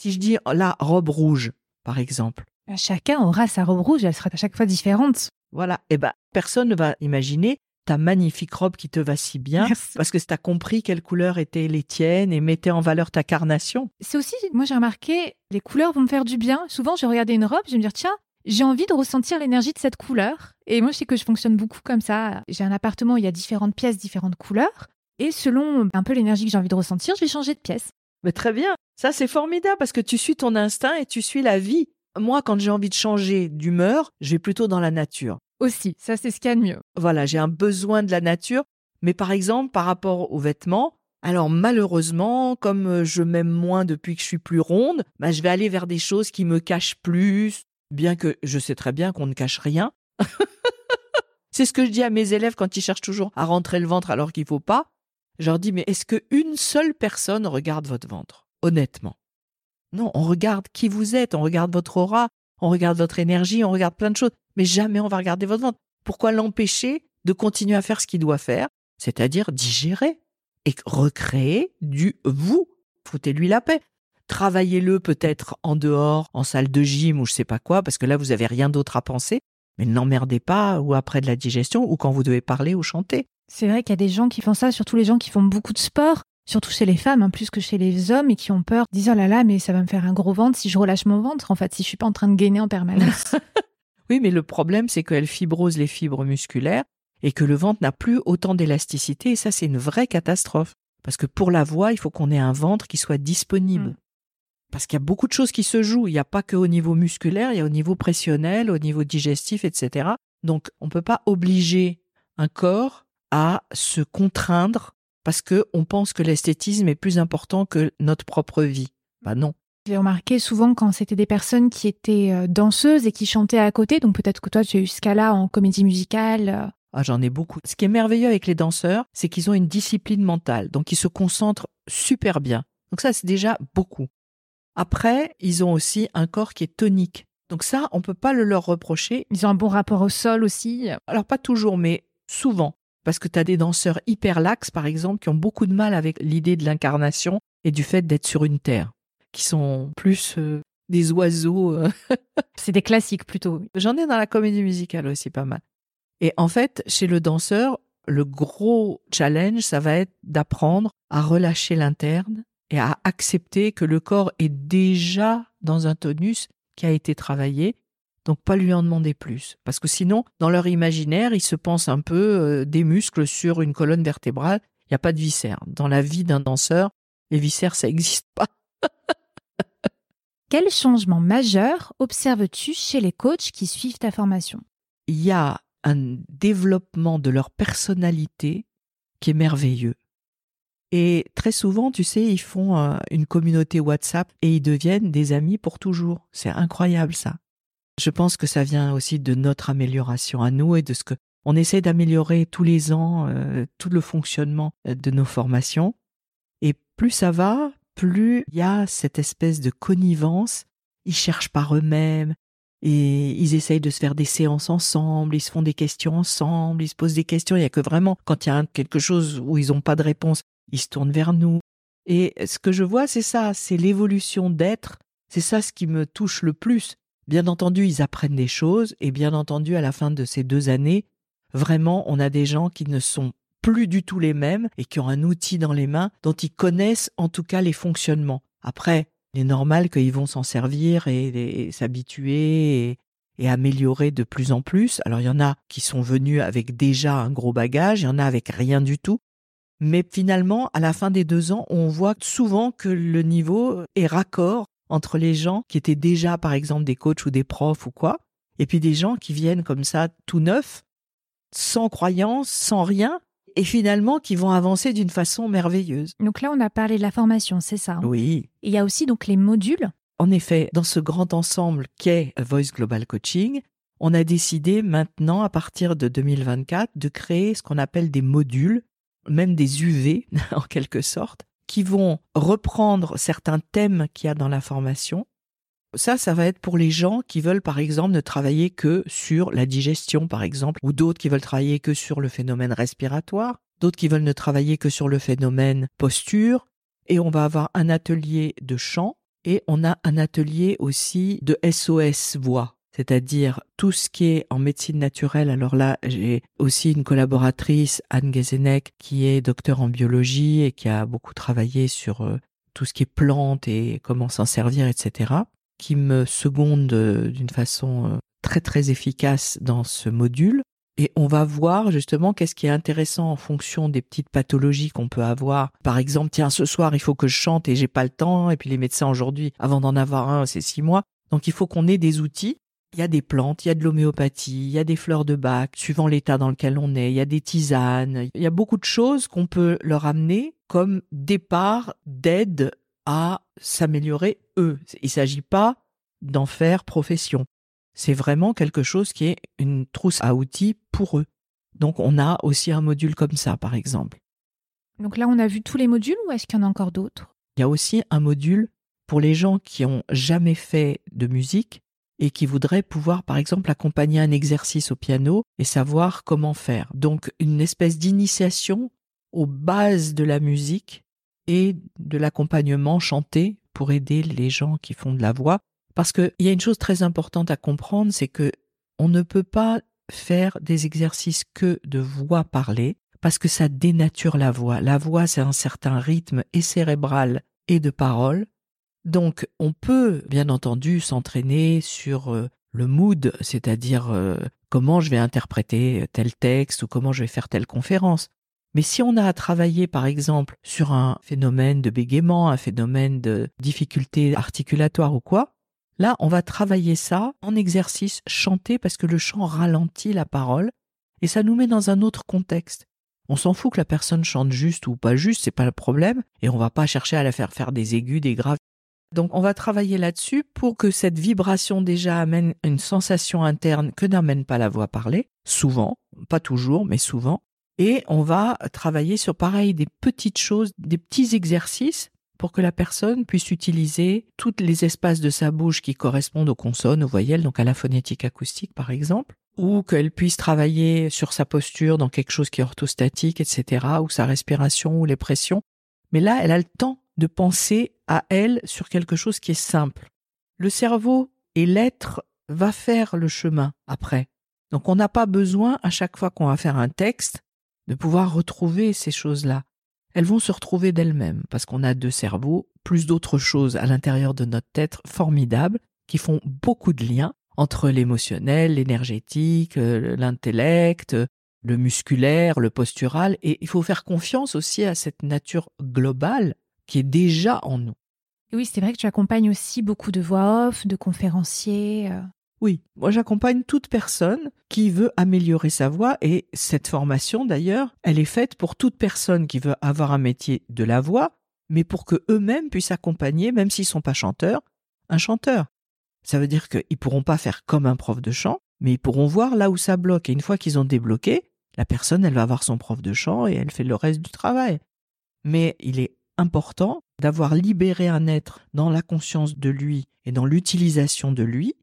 Si je dis la robe rouge, par exemple. Bah, chacun aura sa robe rouge, elle sera à chaque fois différente. Voilà. Et eh ben, personne ne va imaginer ta magnifique robe qui te va si bien parce que tu as compris quelles couleurs étaient les tiennes et mettait en valeur ta carnation. C'est aussi, moi j'ai remarqué, les couleurs vont me faire du bien. Souvent, je vais regarder une robe, je vais me dire, tiens, j'ai envie de ressentir l'énergie de cette couleur. Et moi, je sais que je fonctionne beaucoup comme ça. J'ai un appartement où il y a différentes pièces, différentes couleurs. Et selon un peu l'énergie que j'ai envie de ressentir, je vais changer de pièce. Mais très bien. Ça, c'est formidable parce que tu suis ton instinct et tu suis la vie. Moi, quand j'ai envie de changer d'humeur, je vais plutôt dans la nature. Aussi, ça, c'est ce qu'il y a de mieux. Voilà, j'ai un besoin de la nature. Mais par exemple, par rapport aux vêtements, alors malheureusement, comme je m'aime moins depuis que je suis plus ronde, bah, je vais aller vers des choses qui me cachent plus, bien que je sais très bien qu'on ne cache rien. <laughs> c'est ce que je dis à mes élèves quand ils cherchent toujours à rentrer le ventre alors qu'il faut pas. Je leur dis, mais est-ce qu'une seule personne regarde votre ventre? Honnêtement. Non, on regarde qui vous êtes, on regarde votre aura, on regarde votre énergie, on regarde plein de choses, mais jamais on va regarder votre ventre. Pourquoi l'empêcher de continuer à faire ce qu'il doit faire, c'est-à-dire digérer et recréer du vous Foutez-lui la paix travaillez-le peut-être en dehors, en salle de gym ou je sais pas quoi, parce que là vous avez rien d'autre à penser. Mais n'emmerdez pas ou après de la digestion ou quand vous devez parler ou chanter. C'est vrai qu'il y a des gens qui font ça, surtout les gens qui font beaucoup de sport, surtout chez les femmes, hein, plus que chez les hommes, et qui ont peur, disant oh là là, mais ça va me faire un gros ventre si je relâche mon ventre, en fait, si je suis pas en train de gainer en permanence. <laughs> oui, mais le problème, c'est qu'elle fibrose les fibres musculaires et que le ventre n'a plus autant d'élasticité, et ça, c'est une vraie catastrophe. Parce que pour la voix, il faut qu'on ait un ventre qui soit disponible. Mm. Parce qu'il y a beaucoup de choses qui se jouent. Il n'y a pas que au niveau musculaire, il y a au niveau pressionnel, au niveau digestif, etc. Donc, on ne peut pas obliger un corps à se contraindre parce que on pense que l'esthétisme est plus important que notre propre vie. Bah non. J'ai remarqué souvent quand c'était des personnes qui étaient euh, danseuses et qui chantaient à côté, donc peut-être que toi tu as eu ce cas-là en comédie musicale. Euh. Ah, j'en ai beaucoup. Ce qui est merveilleux avec les danseurs, c'est qu'ils ont une discipline mentale, donc ils se concentrent super bien. Donc ça, c'est déjà beaucoup. Après, ils ont aussi un corps qui est tonique. Donc ça, on peut pas le leur reprocher. Ils ont un bon rapport au sol aussi. Alors pas toujours, mais souvent. Parce que tu as des danseurs hyper laxes, par exemple, qui ont beaucoup de mal avec l'idée de l'incarnation et du fait d'être sur une terre, qui sont plus euh, des oiseaux. Euh. <laughs> C'est des classiques plutôt. J'en ai dans la comédie musicale aussi pas mal. Et en fait, chez le danseur, le gros challenge, ça va être d'apprendre à relâcher l'interne et à accepter que le corps est déjà dans un tonus qui a été travaillé, donc pas lui en demander plus. Parce que sinon, dans leur imaginaire, ils se pensent un peu euh, des muscles sur une colonne vertébrale, il n'y a pas de viscères. Dans la vie d'un danseur, les viscères, ça n'existe pas. <laughs> Quel changement majeur observes-tu chez les coachs qui suivent ta formation? Il y a un développement de leur personnalité qui est merveilleux. Et très souvent, tu sais, ils font euh, une communauté WhatsApp et ils deviennent des amis pour toujours. C'est incroyable ça. Je pense que ça vient aussi de notre amélioration à nous et de ce que on essaie d'améliorer tous les ans euh, tout le fonctionnement euh, de nos formations. Et plus ça va, plus il y a cette espèce de connivence. Ils cherchent par eux-mêmes et ils essayent de se faire des séances ensemble, ils se font des questions ensemble, ils se posent des questions. Il y a que vraiment quand il y a quelque chose où ils n'ont pas de réponse, ils se tournent vers nous. Et ce que je vois, c'est ça, c'est l'évolution d'être. C'est ça ce qui me touche le plus. Bien entendu, ils apprennent des choses, et bien entendu, à la fin de ces deux années, vraiment, on a des gens qui ne sont plus du tout les mêmes et qui ont un outil dans les mains dont ils connaissent en tout cas les fonctionnements. Après, il est normal qu'ils vont s'en servir et, s'habituer et, et améliorer de plus en plus. Alors il y en a qui sont venus avec déjà un gros bagage, il y en a avec rien du tout. Mais finalement, à la fin des deux ans, on voit souvent que le niveau est raccord entre les gens qui étaient déjà, par exemple, des coachs ou des profs ou quoi, et puis des gens qui viennent comme ça tout neufs, sans croyance, sans rien, et finalement qui vont avancer d'une façon merveilleuse. Donc là, on a parlé de la formation, c'est ça hein? Oui. Il y a aussi donc les modules? En effet, dans ce grand ensemble qu'est Voice Global Coaching, on a décidé maintenant, à partir de 2024, de créer ce qu'on appelle des modules même des UV <laughs> en quelque sorte, qui vont reprendre certains thèmes qu'il y a dans la formation. Ça, ça va être pour les gens qui veulent, par exemple, ne travailler que sur la digestion, par exemple, ou d'autres qui veulent travailler que sur le phénomène respiratoire, d'autres qui veulent ne travailler que sur le phénomène posture, et on va avoir un atelier de chant, et on a un atelier aussi de SOS voix c'est-à-dire tout ce qui est en médecine naturelle. Alors là, j'ai aussi une collaboratrice, Anne Gezenek, qui est docteur en biologie et qui a beaucoup travaillé sur euh, tout ce qui est plantes et comment s'en servir, etc., qui me seconde euh, d'une façon euh, très très efficace dans ce module. Et on va voir justement qu'est-ce qui est intéressant en fonction des petites pathologies qu'on peut avoir. Par exemple, tiens, ce soir, il faut que je chante et j'ai pas le temps. Et puis les médecins aujourd'hui, avant d'en avoir un, c'est six mois. Donc il faut qu'on ait des outils il y a des plantes, il y a de l'homéopathie, il y a des fleurs de bac, suivant l'état dans lequel on est, il y a des tisanes, il y a beaucoup de choses qu'on peut leur amener comme départ d'aide à s'améliorer eux. Il ne s'agit pas d'en faire profession. C'est vraiment quelque chose qui est une trousse à outils pour eux. Donc on a aussi un module comme ça, par exemple. Donc là, on a vu tous les modules ou est-ce qu'il y en a encore d'autres? Il y a aussi un module pour les gens qui ont jamais fait de musique et qui voudrait pouvoir, par exemple, accompagner un exercice au piano et savoir comment faire. Donc, une espèce d'initiation aux bases de la musique et de l'accompagnement chanté pour aider les gens qui font de la voix. Parce qu'il y a une chose très importante à comprendre, c'est que on ne peut pas faire des exercices que de voix parlée, parce que ça dénature la voix. La voix, c'est un certain rythme et cérébral et de parole, donc on peut bien entendu s'entraîner sur euh, le mood, c'est-à-dire euh, comment je vais interpréter tel texte ou comment je vais faire telle conférence. Mais si on a à travailler par exemple sur un phénomène de bégaiement, un phénomène de difficulté articulatoire ou quoi, là on va travailler ça en exercice chanté parce que le chant ralentit la parole et ça nous met dans un autre contexte. On s'en fout que la personne chante juste ou pas juste, c'est pas le problème, et on va pas chercher à la faire faire des aigus, des graves. Donc on va travailler là-dessus pour que cette vibration déjà amène une sensation interne que n'amène pas la voix parlée, souvent, pas toujours, mais souvent. Et on va travailler sur pareil des petites choses, des petits exercices pour que la personne puisse utiliser tous les espaces de sa bouche qui correspondent aux consonnes, aux voyelles, donc à la phonétique acoustique par exemple, ou qu'elle puisse travailler sur sa posture dans quelque chose qui est orthostatique, etc., ou sa respiration ou les pressions. Mais là, elle a le temps de penser à elle sur quelque chose qui est simple. Le cerveau et l'être va faire le chemin après. Donc on n'a pas besoin, à chaque fois qu'on va faire un texte, de pouvoir retrouver ces choses-là. Elles vont se retrouver d'elles-mêmes, parce qu'on a deux cerveaux, plus d'autres choses à l'intérieur de notre tête formidables, qui font beaucoup de liens entre l'émotionnel, l'énergétique, euh, l'intellect, le musculaire, le postural, et il faut faire confiance aussi à cette nature globale qui est déjà en nous. Oui, c'est vrai que tu accompagnes aussi beaucoup de voix off, de conférenciers. euh. Oui, moi j'accompagne toute personne qui veut améliorer sa voix et cette formation d'ailleurs, elle est faite pour toute personne qui veut avoir un métier de la voix, mais pour que eux-mêmes puissent accompagner, même s'ils sont pas chanteurs, un chanteur. Ça veut dire qu'ils pourront pas faire comme un prof de chant, mais ils pourront voir là où ça bloque. Et une fois qu'ils ont débloqué, la personne, elle va avoir son prof de chant et elle fait le reste du travail. Mais il est important d'avoir libéré un être dans la conscience de lui et dans l'utilisation de lui.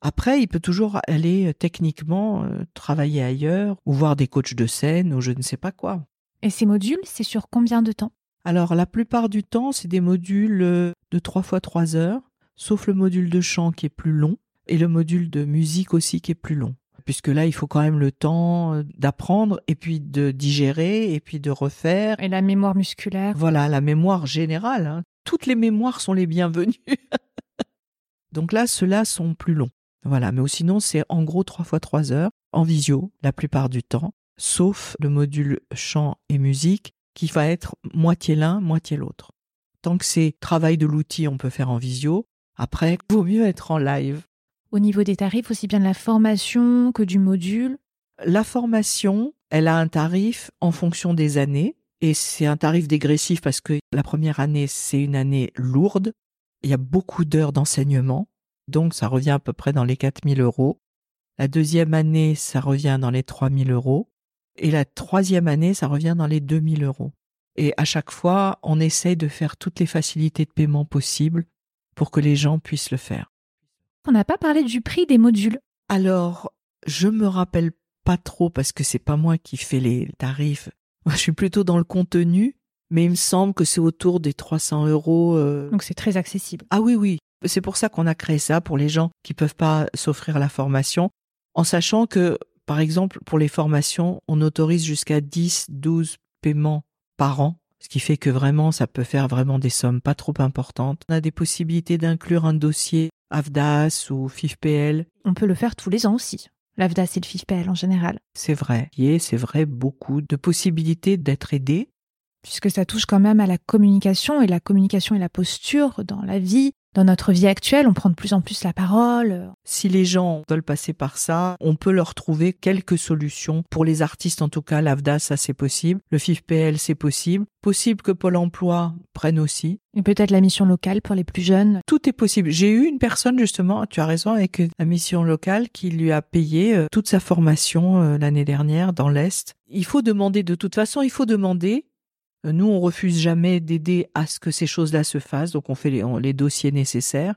Après, il peut toujours aller euh, techniquement euh, travailler ailleurs ou voir des coachs de scène ou je ne sais pas quoi. Et ces modules, c'est sur combien de temps? Alors, la plupart du temps, c'est des modules euh, de 3 fois 3 heures, sauf le module de chant qui est plus long et le module de musique aussi qui est plus long. Puisque là, il faut quand même le temps euh, d'apprendre et puis de digérer et puis de refaire. Et la mémoire musculaire Voilà, la mémoire générale. hein. Toutes les mémoires sont les bienvenues. <laughs> Donc là, ceux-là sont plus longs. Voilà, mais sinon, c'est en gros 3 fois 3 heures en visio la plupart du temps, sauf le module chant et musique qui va être moitié l'un, moitié l'autre. Tant que c'est travail de l'outil, on peut faire en visio. Après, vaut mieux être en live. Au niveau des tarifs, aussi bien de la formation que du module? La formation, elle a un tarif en fonction des années et c'est un tarif dégressif parce que la première année, c'est une année lourde. Il y a beaucoup d'heures d'enseignement, donc ça revient à peu près dans les 4000 euros. La deuxième année, ça revient dans les 3000 euros. Et la troisième année, ça revient dans les 2000 euros. Et à chaque fois, on essaye de faire toutes les facilités de paiement possibles pour que les gens puissent le faire. On n'a pas parlé du prix des modules. Alors, je me rappelle pas trop parce que c'est pas moi qui fais les tarifs. Moi, je suis plutôt dans le contenu, mais il me semble que c'est autour des 300 euros. euh. Donc c'est très accessible. Ah oui, oui. C'est pour ça qu'on a créé ça pour les gens qui peuvent pas s'offrir la formation, en sachant que, par exemple, pour les formations, on autorise jusqu'à 10, 12 paiements par an. Ce qui fait que vraiment, ça peut faire vraiment des sommes pas trop importantes. On a des possibilités d'inclure un dossier AFDAS ou FIFPL On peut le faire tous les ans aussi. L'AFDAS et le FIFPL en général. C'est vrai. Il y a, c'est vrai, beaucoup de possibilités d'être aidé. Puisque ça touche quand même à la communication et la communication et la posture dans la vie. Dans notre vie actuelle, on prend de plus en plus la parole. Si les gens veulent passer par ça, on peut leur trouver quelques solutions. Pour les artistes, en tout cas, l'AFDA, ça c'est possible. Le FIFPL, c'est possible. Possible que Pôle emploi prenne aussi. Et peut-être la mission locale pour les plus jeunes. Tout est possible. J'ai eu une personne, justement, tu as raison, avec la mission locale qui lui a payé euh, toute sa formation euh, l'année dernière dans l'Est. Il faut demander, de toute façon, il faut demander. Euh, Nous, on refuse jamais d'aider à ce que ces choses-là se fassent, donc on fait les, on- les dossiers nécessaires.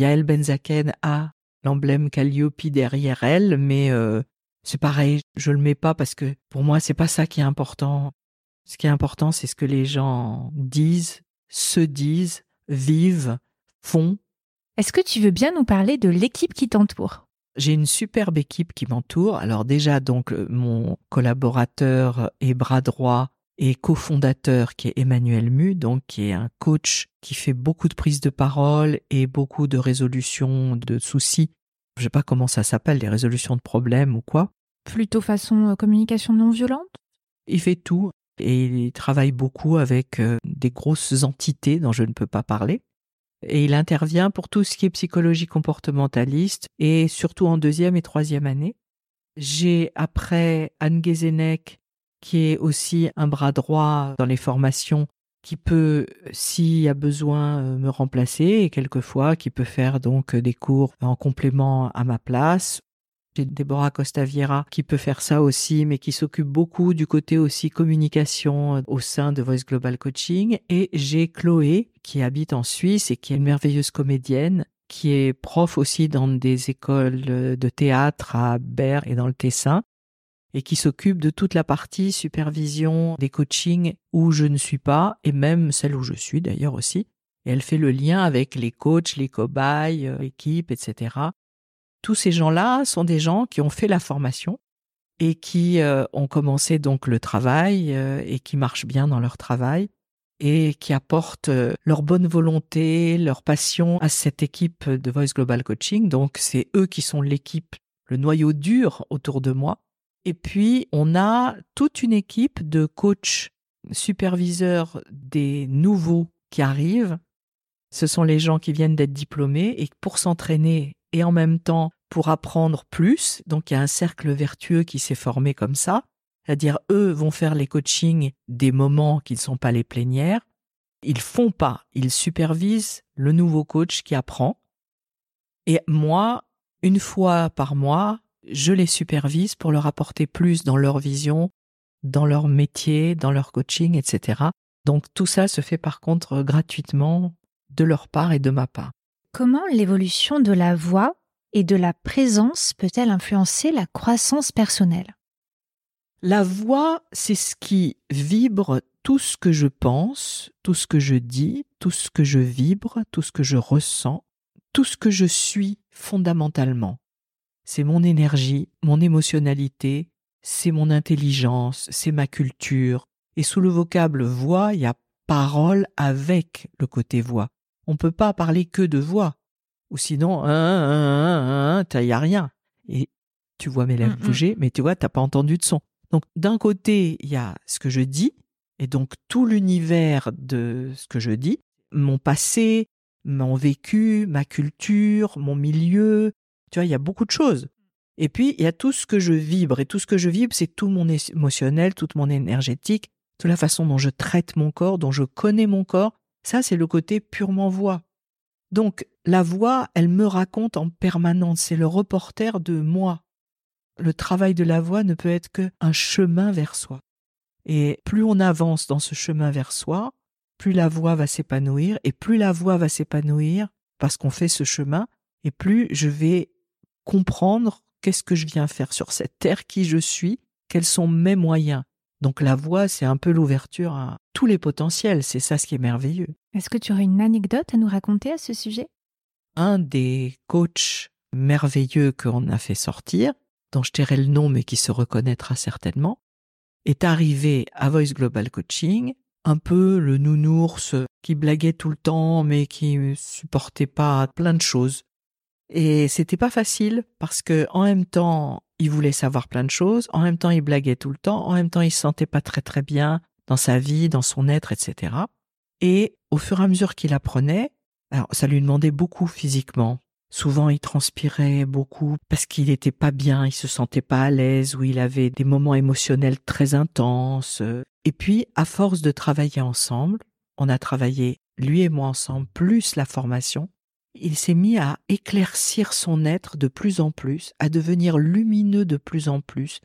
Yael Benzaken a l'emblème Calliope derrière elle, mais euh, c'est pareil, je le mets pas parce que pour moi, c'est pas ça qui est important. Ce qui est important, c'est ce que les gens disent, se disent, vivent, font. Est-ce que tu veux bien nous parler de l'équipe qui t'entoure? J'ai une superbe équipe qui m'entoure. Alors déjà, donc, euh, mon collaborateur et bras droit et cofondateur qui est Emmanuel Mu, donc qui est un coach qui fait beaucoup de prises de parole et beaucoup de résolutions de soucis. Je sais pas comment ça s'appelle, les résolutions de problèmes ou quoi. Plutôt façon euh, communication non violente? Il fait tout et il travaille beaucoup avec euh, des grosses entités dont je ne peux pas parler. Et il intervient pour tout ce qui est psychologie comportementaliste et surtout en deuxième et troisième année. J'ai après Anne Gezenek, qui est aussi un bras droit dans les formations, qui peut, s'il y a besoin, euh, me remplacer et quelquefois qui peut faire donc des cours en complément à ma place j'ai Déborah Costa-Vieira qui peut faire ça aussi, mais qui s'occupe beaucoup du côté aussi communication euh, au sein de Voice Global Coaching. Et j'ai Chloé qui habite en Suisse et qui est une merveilleuse comédienne, qui est prof aussi dans des écoles euh, de théâtre à Berre et dans le Tessin et qui s'occupe de toute la partie supervision des coachings où je ne suis pas et même celle où je suis d'ailleurs aussi. Et elle fait le lien avec les coachs, les cobayes, euh, l'équipe, etc tous ces gens-là sont des gens qui ont fait la formation et qui euh, ont commencé donc le travail euh, et qui marchent bien dans leur travail et qui apportent euh, leur bonne volonté, leur passion à cette équipe de Voice Global Coaching. Donc c'est eux qui sont l'équipe, le noyau dur autour de moi. Et puis on a toute une équipe de coachs superviseurs des nouveaux qui arrivent. Ce sont les gens qui viennent d'être diplômés et pour s'entraîner et en même temps pour apprendre plus. Donc il y a un cercle vertueux qui s'est formé comme ça. C'est-à-dire, eux vont faire les coachings des moments qui ne sont pas les plénières. Ils font pas, ils supervisent le nouveau coach qui apprend. Et moi, une fois par mois, je les supervise pour leur apporter plus dans leur vision, dans leur métier, dans leur coaching, etc. Donc tout ça se fait par contre gratuitement de leur part et de ma part. Comment l'évolution de la voix et de la présence peut-elle influencer la croissance personnelle? La voix, c'est ce qui vibre tout ce que je pense, tout ce que je dis, tout ce que je vibre, tout ce que je ressens, tout ce que je suis fondamentalement. C'est mon énergie, mon émotionnalité, c'est mon intelligence, c'est ma culture. Et sous le vocable voix, il y a parole avec le côté voix. On peut pas parler que de voix. Ou sinon, il n'y a rien. Et tu vois mes lèvres Mm, mm. bouger, mais tu vois, t'as pas entendu de son. Donc, d'un côté, il y a ce que je dis, et donc tout l'univers de ce que je dis, mon passé, mon vécu, ma culture, mon milieu. Il y a beaucoup de choses. Et puis, il y a tout ce que je vibre. Et tout ce que je vibre, c'est tout mon émotionnel, toute mon énergétique, toute la façon dont je traite mon corps, dont je connais mon corps. Ça, c'est le côté purement voix. Donc, la voix, elle me raconte en permanence. C'est le reporter de moi. Le travail de la voix ne peut être qu'un chemin vers soi. Et plus on avance dans ce chemin vers soi, plus la voix va s'épanouir, et plus la voix va s'épanouir parce qu'on fait ce chemin, et plus je vais comprendre qu'est-ce que je viens faire sur cette terre, qui je suis, quels sont mes moyens. Donc la voix, c'est un peu l'ouverture à tous les potentiels, c'est ça ce qui est merveilleux. Est-ce que tu aurais une anecdote à nous raconter à ce sujet? Un des coachs merveilleux qu'on a fait sortir, dont je tairai le nom mais qui se reconnaîtra certainement, est arrivé à Voice Global Coaching, un peu le nounours qui blaguait tout le temps mais qui supportait pas plein de choses. Et c'était pas facile parce que en même temps, il voulait savoir plein de choses, en même temps il blaguait tout le temps, en même temps il se sentait pas très très bien dans sa vie, dans son être, etc. Et au fur et à mesure qu'il apprenait, alors ça lui demandait beaucoup physiquement. Souvent il transpirait beaucoup parce qu'il n'était pas bien, il se sentait pas à l'aise ou il avait des moments émotionnels très intenses. Et puis, à force de travailler ensemble, on a travaillé lui et moi ensemble, plus la formation, il s'est mis à éclaircir son être de plus en plus, à devenir lumineux de plus en plus,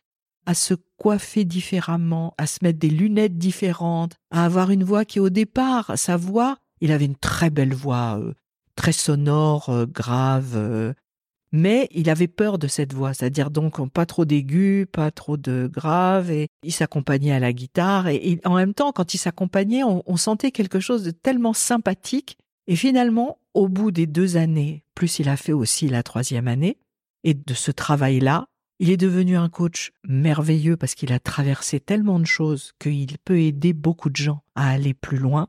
à se coiffer différemment, à se mettre des lunettes différentes, à avoir une voix qui au départ, sa voix, il avait une très belle voix, euh, très sonore, euh, grave, euh, mais il avait peur de cette voix, c'est-à-dire donc pas trop d'aigus, pas trop de grave, et il s'accompagnait à la guitare, et, en même temps, quand il s'accompagnait, on sentait quelque chose de tellement sympathique, et finalement, au bout des deux années, plus il a fait aussi la troisième année, et de ce travail-là, il est devenu un coach merveilleux parce qu'il a traversé tellement de choses qu'il peut aider beaucoup de gens à aller plus loin.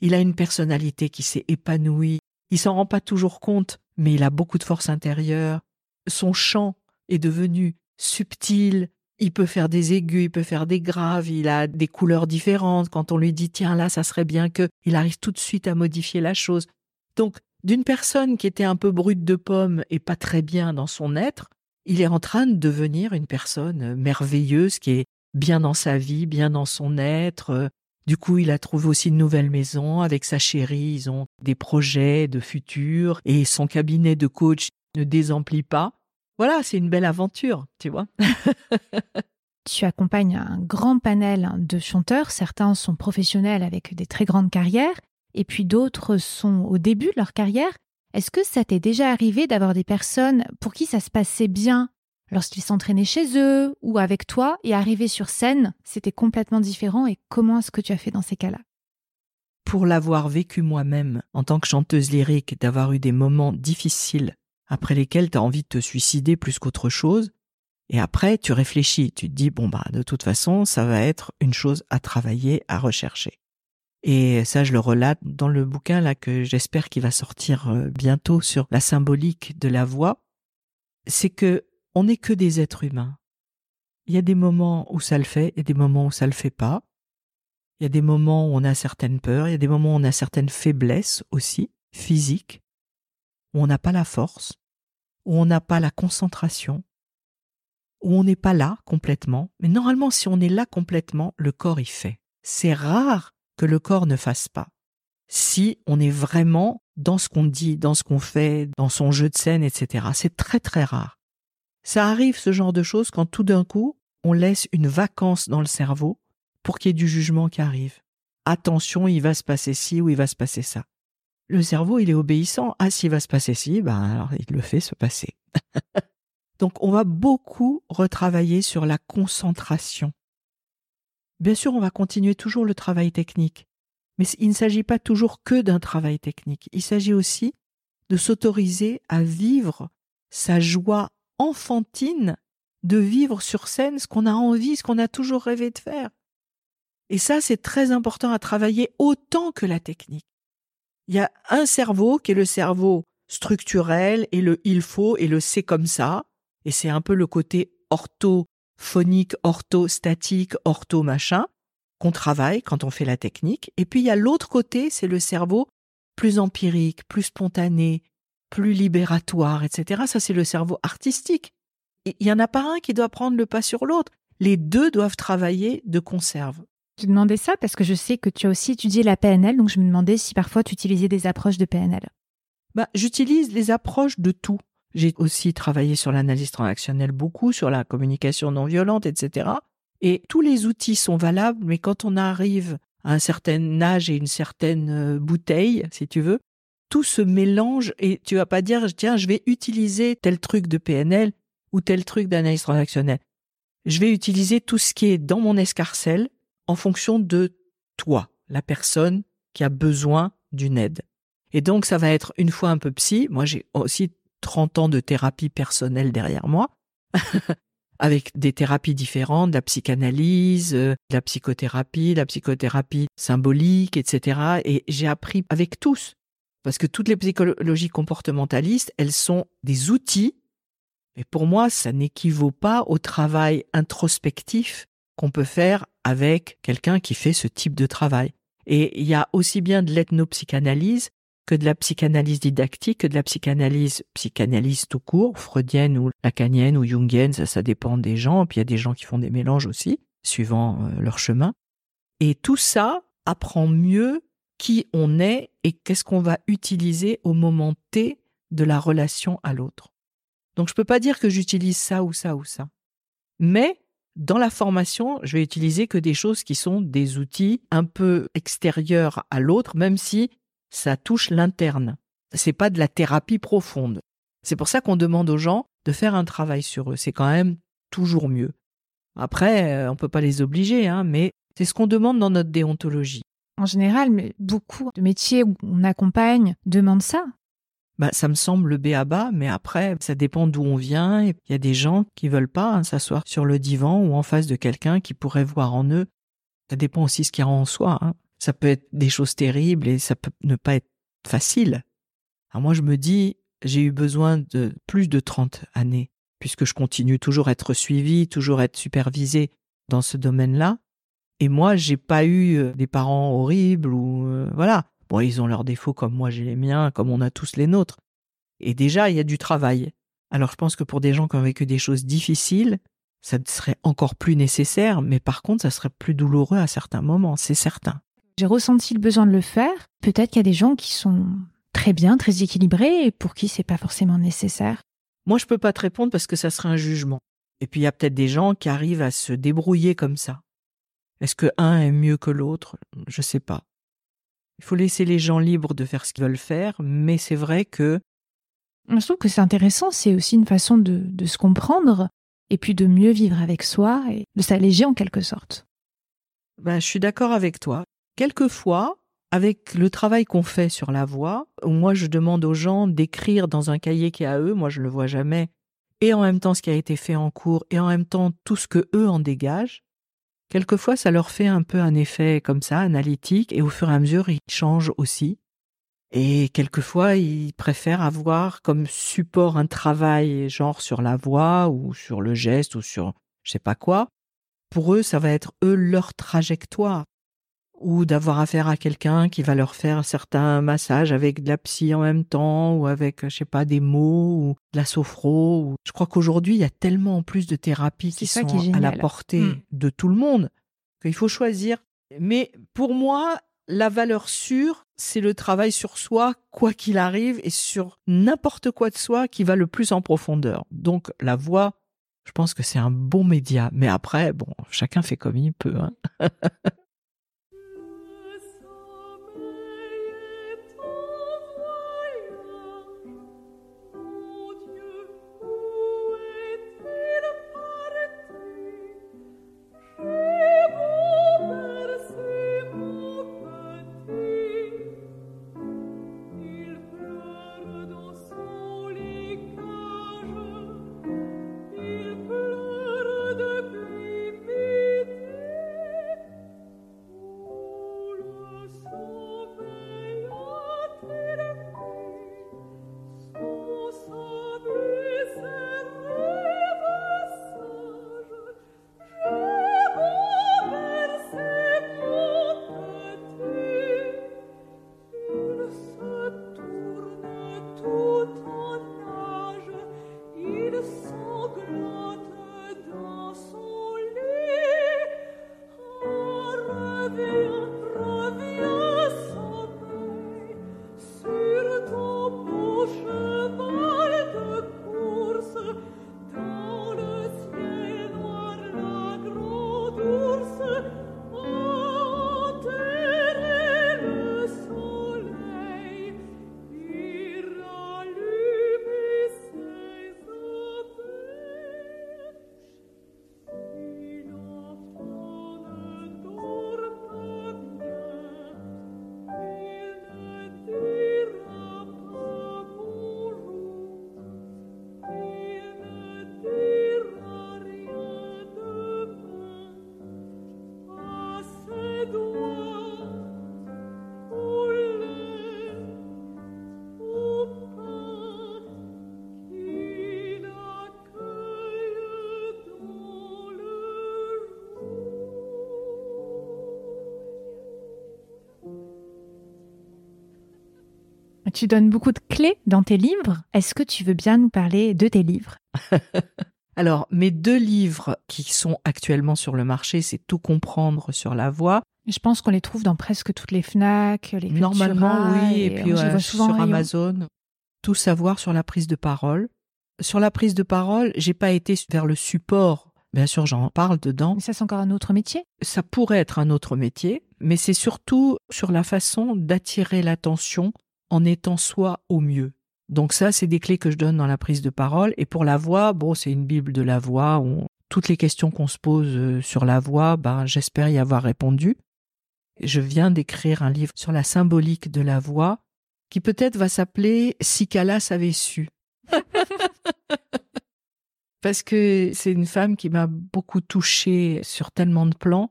Il a une personnalité qui s'est épanouie. Il s'en rend pas toujours compte, mais il a beaucoup de force intérieure. Son chant est devenu subtil. Il peut faire des aigus, il peut faire des graves, il a des couleurs différentes. Quand on lui dit tiens là, ça serait bien que, il arrive tout de suite à modifier la chose. Donc, d'une personne qui était un peu brute de pomme et pas très bien dans son être, il est en train de devenir une personne merveilleuse qui est bien dans sa vie, bien dans son être. Du coup, il a trouvé aussi une nouvelle maison avec sa chérie. Ils ont des projets de futur et son cabinet de coach ne désemplit pas. Voilà, c'est une belle aventure, tu vois. <laughs> Tu accompagnes un grand panel de chanteurs. Certains sont professionnels avec des très grandes carrières et puis d'autres sont au début de leur carrière. Est-ce que ça t'est déjà arrivé d'avoir des personnes pour qui ça se passait bien lorsqu'ils s'entraînaient chez eux ou avec toi et arriver sur scène, c'était complètement différent et comment est-ce que tu as fait dans ces cas-là? Pour l'avoir vécu moi-même en tant que chanteuse lyrique, d'avoir eu des moments difficiles après lesquels tu as envie de te suicider plus qu'autre chose, et après tu réfléchis, tu te dis bon bah de toute façon ça va être une chose à travailler, à rechercher. Et ça, je le relate dans le bouquin là que j'espère qu'il va sortir euh, bientôt sur la symbolique de la voix. C'est que on n'est que des êtres humains. Il y a des moments où ça le fait, il y a des moments où ça le fait pas. Il y a des moments où on a certaines peurs, il y a des moments où on a certaines faiblesses aussi. physique, où on n'a pas la force, où on n'a pas la concentration, où on n'est pas là complètement. Mais normalement, si on est là complètement, le corps y fait. C'est rare que le corps ne fasse pas. Si on est vraiment dans ce qu'on dit, dans ce qu'on fait, dans son jeu de scène, etc. C'est très très rare. Ça arrive ce genre de choses quand tout d'un coup, on laisse une vacance dans le cerveau pour qu'il y ait du jugement qui arrive. Attention, il va se passer ci ou il va se passer ça. Le cerveau, il est obéissant. Ah, s'il va se passer ci, ben alors il le fait se passer. <laughs> Donc on va beaucoup retravailler sur la concentration. Bien sûr, on va continuer toujours le travail technique, mais il ne s'agit pas toujours que d'un travail technique. Il s'agit aussi de s'autoriser à vivre sa joie enfantine de vivre sur scène ce qu'on a envie, ce qu'on a toujours rêvé de faire. Et ça, c'est très important à travailler autant que la technique. Il y a un cerveau qui est le cerveau structurel et le il faut et le c'est comme ça, et c'est un peu le côté orthophonique, orthostatique, ortho machin, qu'on travaille quand on fait la technique. Et puis il y a l'autre côté, c'est le cerveau plus empirique, plus spontané, plus libératoire, etc. Ça, c'est le cerveau artistique. Il n'y en a pas un qui doit prendre le pas sur l'autre. Les deux doivent travailler de conserve. Je demandais ça parce que je sais que tu as aussi étudié la PNL, donc je me demandais si parfois tu utilisais des approches de PNL. Bah, j'utilise les approches de tout. J'ai aussi travaillé sur l'analyse transactionnelle beaucoup, sur la communication non violente, etc. Et tous les outils sont valables, mais quand on arrive à un certain âge et une certaine euh, bouteille, si tu veux, tout se mélange et tu vas pas dire, tiens, je vais utiliser tel truc de PNL ou tel truc d'analyse transactionnelle. Je vais utiliser tout ce qui est dans mon escarcelle en fonction de toi, la personne qui a besoin d'une aide. Et donc, ça va être une fois un peu psy. Moi, j'ai aussi 30 ans de thérapie personnelle derrière moi, <laughs> avec des thérapies différentes, la psychanalyse, euh, la psychothérapie, la psychothérapie symbolique, etc. Et j'ai appris avec tous, parce que toutes les psychologies comportementalistes, elles sont des outils, mais pour moi, ça n'équivaut pas au travail introspectif qu'on peut faire avec quelqu'un qui fait ce type de travail. Et il y a aussi bien de l'ethnopsychanalyse que de la psychanalyse didactique, que de la psychanalyse psychanalyse tout court, freudienne ou lacanienne ou jungienne, ça, ça dépend des gens. Puis il y a des gens qui font des mélanges aussi, suivant euh, leur chemin. Et tout ça apprend mieux qui on est et qu'est-ce qu'on va utiliser au moment T de la relation à l'autre. Donc je peux pas dire que j'utilise ça ou ça ou ça. Mais dans la formation, je vais utiliser que des choses qui sont des outils un peu extérieurs à l'autre, même si ça touche l'interne. C'est pas de la thérapie profonde. C'est pour ça qu'on demande aux gens de faire un travail sur eux. C'est quand même toujours mieux. Après, euh, on peut pas les obliger, hein, mais c'est ce qu'on demande dans notre déontologie. En général, beaucoup de métiers où on accompagne demandent ça. Bah, ça me semble le béaba, mais après, ça dépend d'où on vient. Il y a des gens qui veulent pas hein, s'asseoir sur le divan ou en face de quelqu'un qui pourrait voir en eux. Ça dépend aussi ce qu'il y a en soi. Hein. Ça peut être des choses terribles et ça peut ne pas être facile. Alors moi, je me dis, j'ai eu besoin de plus de 30 années, puisque je continue toujours à être suivi, toujours à être supervisé dans ce domaine-là. Et moi, j'ai pas eu euh, des parents horribles ou euh, voilà. Bon, ils ont leurs défauts comme moi j'ai les miens, comme on a tous les nôtres. Et déjà, il y a du travail. Alors je pense que pour des gens qui ont vécu des choses difficiles, ça serait encore plus nécessaire, mais par contre, ça serait plus douloureux à certains moments, c'est certain. J'ai ressenti le besoin de le faire. Peut-être qu'il y a des gens qui sont très bien, très équilibrés et pour qui c'est pas forcément nécessaire. Moi, je peux pas te répondre parce que ça serait un jugement. Et puis il y a peut-être des gens qui arrivent à se débrouiller comme ça. Est-ce que un est mieux que l'autre? Je sais pas. Il faut laisser les gens libres de faire ce qu'ils veulent faire, mais c'est vrai que. Je trouve que c'est intéressant, c'est aussi une façon de, de se comprendre et puis de mieux vivre avec soi et de s'alléger en quelque sorte. Ben, je suis d'accord avec toi. Quelquefois, avec le travail qu'on fait sur la voix, moi je demande aux gens d'écrire dans un cahier qui est à eux, moi je ne le vois jamais, et en même temps ce qui a été fait en cours, et en même temps tout ce que eux en dégagent, quelquefois ça leur fait un peu un effet comme ça, analytique, et au fur et à mesure ils changent aussi. Et quelquefois ils préfèrent avoir comme support un travail genre sur la voix, ou sur le geste, ou sur je sais pas quoi. Pour eux, ça va être eux leur trajectoire ou d'avoir affaire à quelqu'un qui va leur faire certains massages avec de la psy en même temps ou avec je sais pas des mots ou de la sophro ou... je crois qu'aujourd'hui il y a tellement en plus de thérapies qui sont qui à la portée Mm. de tout le monde qu'il faut choisir mais pour moi la valeur sûre c'est le travail sur soi quoi qu'il arrive et sur n'importe quoi de soi qui va le plus en profondeur donc la voix je pense que c'est un bon média mais après bon chacun fait comme il peut hein. <laughs> Tu donnes beaucoup de clés dans tes livres. Est-ce que tu veux bien nous parler de tes livres? <laughs> Alors, mes deux livres qui sont actuellement sur le marché, c'est Tout comprendre sur la voix. Je pense qu'on les trouve dans presque toutes les FNAC, les Normalement, Cultura, oui, et puis les ouais, sur. Amazon. Tout savoir sur la prise de parole. Sur la prise de parole, j'ai pas été vers le support. Bien sûr, j'en parle dedans. Mais ça, c'est encore un autre métier? Ça pourrait être un autre métier, mais c'est surtout sur la façon d'attirer l'attention en étant soi au mieux. Donc ça, c'est des clés que je donne dans la prise de parole. Et pour la voix, bon, c'est une bible de la voix. où toutes les questions qu'on se pose euh, sur la voix, ben, j'espère y avoir répondu. Je viens d'écrire un livre sur la symbolique de la voix, qui peut-être va s'appeler Si Calas avait su. <laughs> Parce que c'est une femme qui m'a beaucoup touchée sur tellement de plans.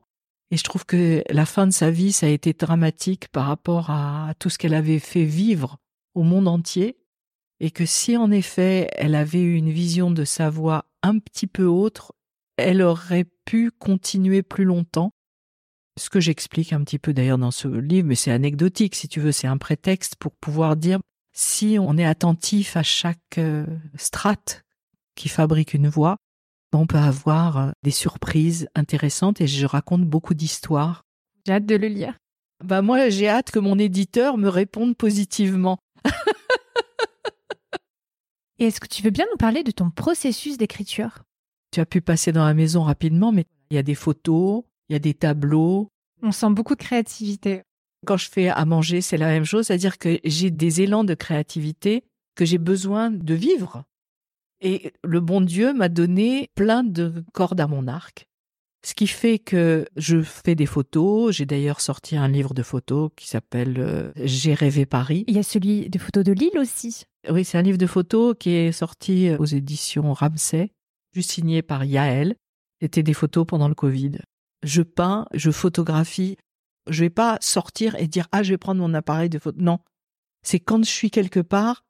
Et je trouve que la fin de sa vie, ça a été dramatique par rapport à tout ce qu'elle avait fait vivre au monde entier. Et que si en effet elle avait eu une vision de sa voix un petit peu autre, elle aurait pu continuer plus longtemps. Ce que j'explique un petit peu d'ailleurs dans ce livre, mais c'est anecdotique si tu veux, c'est un prétexte pour pouvoir dire si on est attentif à chaque euh, strate qui fabrique une voix, on peut avoir euh, des surprises intéressantes et je raconte beaucoup d'histoires. J'ai hâte de le lire. Bah moi, j'ai hâte que mon éditeur me réponde positivement. Et est-ce que tu veux bien nous parler de ton processus d'écriture? Tu as pu passer dans la maison rapidement, mais il y a des photos, il y a des tableaux. On sent beaucoup de créativité. Quand je fais à manger, c'est la même chose, c'est-à-dire que j'ai des élans de créativité que j'ai besoin de vivre. Et le bon Dieu m'a donné plein de cordes à mon arc. Ce qui fait que je fais des photos. J'ai d'ailleurs sorti un livre de photos qui s'appelle euh, J'ai rêvé Paris. Il y a celui de photos de Lille aussi. Oui, c'est un livre de photos qui est sorti aux éditions Ramsay, juste signé par Yael. C'était des photos pendant le Covid. Je peins, je photographie. Je vais pas sortir et dire ah je vais prendre mon appareil de photo. Non, c'est quand je suis quelque part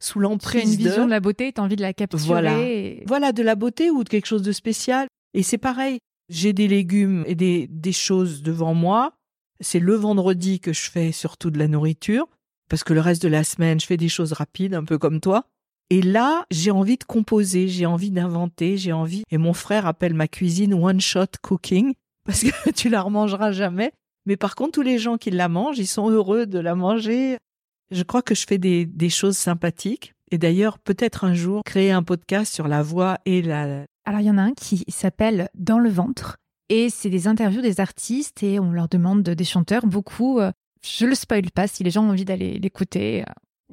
sous as une l'emprise vision de de la beauté, tu as envie de la capturer. Voilà. et- voilà de la beauté ou de quelque chose de spécial. Et c'est pareil. J'ai des légumes et des, des choses devant moi. c'est le vendredi que je fais surtout de la nourriture, parce que le reste de la semaine, je fais des choses rapides, un peu comme toi. Et là, j'ai envie de composer, j'ai envie d'inventer, j'ai envie. Et mon frère appelle ma cuisine one shot cooking, <laughs> parce que tu la remangeras jamais. Mais par contre, tous les gens qui la mangent, ils sont heureux de la manger. Je crois que je fais des, des choses sympathiques. Et d'ailleurs, peut-être un jour, créer un podcast sur la voix et la... Alors, il y en a un qui s'appelle Dans le ventre. Et c'est des interviews des artistes et on leur demande des chanteurs beaucoup. euh, Je le spoil pas si les gens ont envie d'aller l'écouter.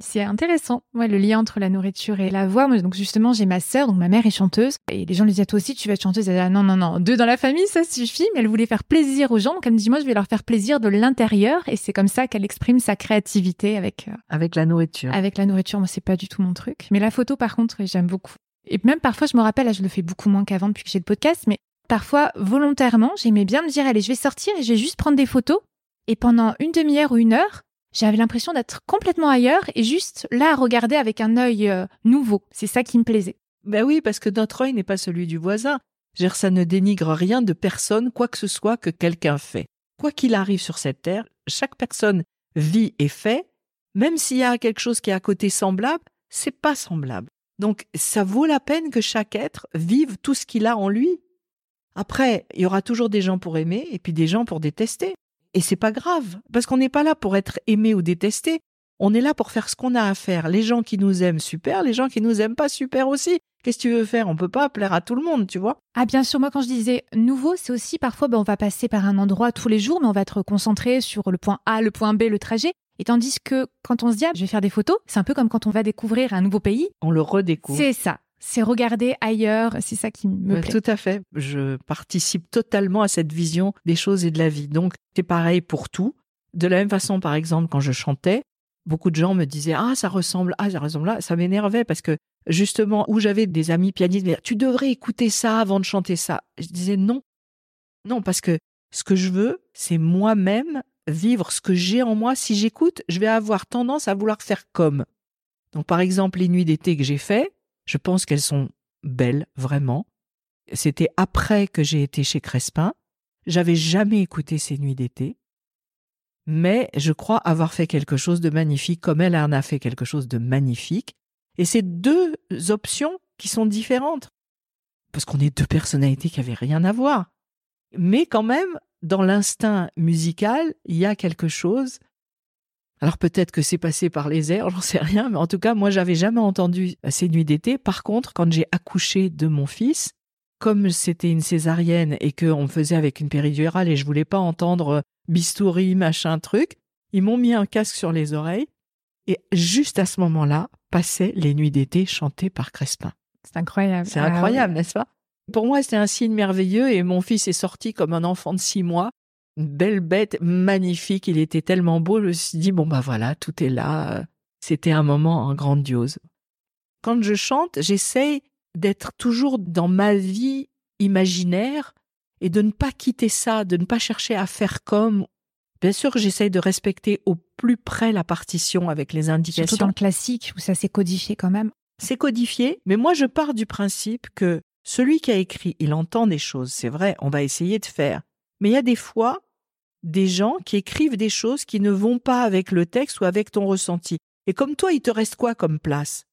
C'est intéressant, ouais, le lien entre la nourriture et la voix. Moi, donc justement, j'ai ma sœur, donc ma mère est chanteuse, et les gens lui disent toi aussi tu vas être chanteuse. Elle dit ah, non non non, deux dans la famille ça suffit. Mais elle voulait faire plaisir aux gens, donc elle me dit moi je vais leur faire plaisir de l'intérieur, et c'est comme ça qu'elle exprime sa créativité avec euh, avec la nourriture. avec la nourriture. Moi c'est pas du tout mon truc, mais la photo par contre j'aime beaucoup. Et même parfois je me rappelle, là je le fais beaucoup moins qu'avant depuis que j'ai le podcast, mais parfois volontairement j'aimais bien me dire allez je vais sortir et je vais juste prendre des photos. Et pendant une demi-heure ou une heure, j'avais l'impression d'être complètement ailleurs et juste là à regarder avec un œil euh, nouveau. C'est ça qui me plaisait. Ben oui, parce que notre œil n'est pas celui du voisin. Ça ne dénigre rien de personne, quoi que ce soit que quelqu'un fait. Quoi qu'il arrive sur cette terre, chaque personne vit et fait, même s'il y a quelque chose qui est à côté semblable, c'est pas semblable. Donc, ça vaut la peine que chaque être vive tout ce qu'il a en lui. Après, il y aura toujours des gens pour aimer et puis des gens pour détester. Et c'est pas grave, parce qu'on n'est pas là pour être aimé ou détesté. On est là pour faire ce qu'on a à faire. Les gens qui nous aiment, super. Les gens qui nous aiment pas, super aussi. Qu'est-ce que tu veux faire? On peut pas plaire à tout le monde, tu vois. Ah bien sûr, moi quand je disais nouveau, c'est aussi parfois ben, on va passer par un endroit tous les jours, mais on va être concentré sur le point A, le point B, le trajet. Et tandis que quand on se dit ah, je vais faire des photos, c'est un peu comme quand on va découvrir un nouveau pays. On le redécouvre. C'est ça. C'est regarder ailleurs. C'est ça qui me plaît. tout à fait. Je participe totalement à cette vision des choses et de la vie. Donc, c'est pareil pour tout. De la même façon, par exemple, quand je chantais, beaucoup de gens me disaient Ah, ça ressemble, ah, ça ressemble là. Ça m'énervait parce que, justement, où j'avais des amis pianistes, mais tu devrais écouter ça avant de chanter ça. Je disais non. Non, parce que ce que je veux, c'est moi-même vivre ce que j'ai en moi. Si j'écoute, je vais avoir tendance à vouloir faire comme. Donc, par exemple, les nuits d'été que j'ai fait, je pense qu'elles sont belles, vraiment. C'était après que j'ai été chez Crespin. J'avais jamais écouté ces nuits d'été. Mais je crois avoir fait quelque chose de magnifique, comme elle en a fait quelque chose de magnifique. Et c'est deux options qui sont différentes. Parce qu'on est deux personnalités qui avaient rien à voir. Mais quand même, dans l'instinct musical, il y a quelque chose. Alors peut-être que c'est passé par les airs, <laughs> j'en sais rien, mais en tout cas, moi, j'avais jamais entendu ces nuits d'été. Par contre, quand j'ai accouché de mon fils, comme c'était une césarienne et qu'on me faisait avec une péridurale et je voulais pas entendre bistouri, machin, truc, ils m'ont mis un casque sur les oreilles et juste à ce moment-là passaient les nuits d'été chantées par Crespin. C'est incroyable. C'est Ah incroyable, n'est-ce pas? Pour moi, c'était un signe merveilleux et mon fils est sorti comme un enfant de six mois. Une belle bête, magnifique. Il était tellement beau. Je me suis dit, bon, bah voilà, tout est là. C'était un moment grandiose. Quand je chante, j'essaye d'être toujours dans ma vie imaginaire et de ne pas quitter ça, de ne pas chercher à faire comme. Bien sûr j'essaye de respecter au plus près la partition avec les indications Surtout dans le classique où ça s'est codifié quand même. c'est codifié, mais moi je pars du principe que celui qui a écrit, il entend des choses, c'est vrai, on va essayer de faire. Mais il y a des fois des gens qui écrivent des choses qui ne vont pas avec le texte ou avec ton ressenti. Et comme toi, il te reste quoi comme place?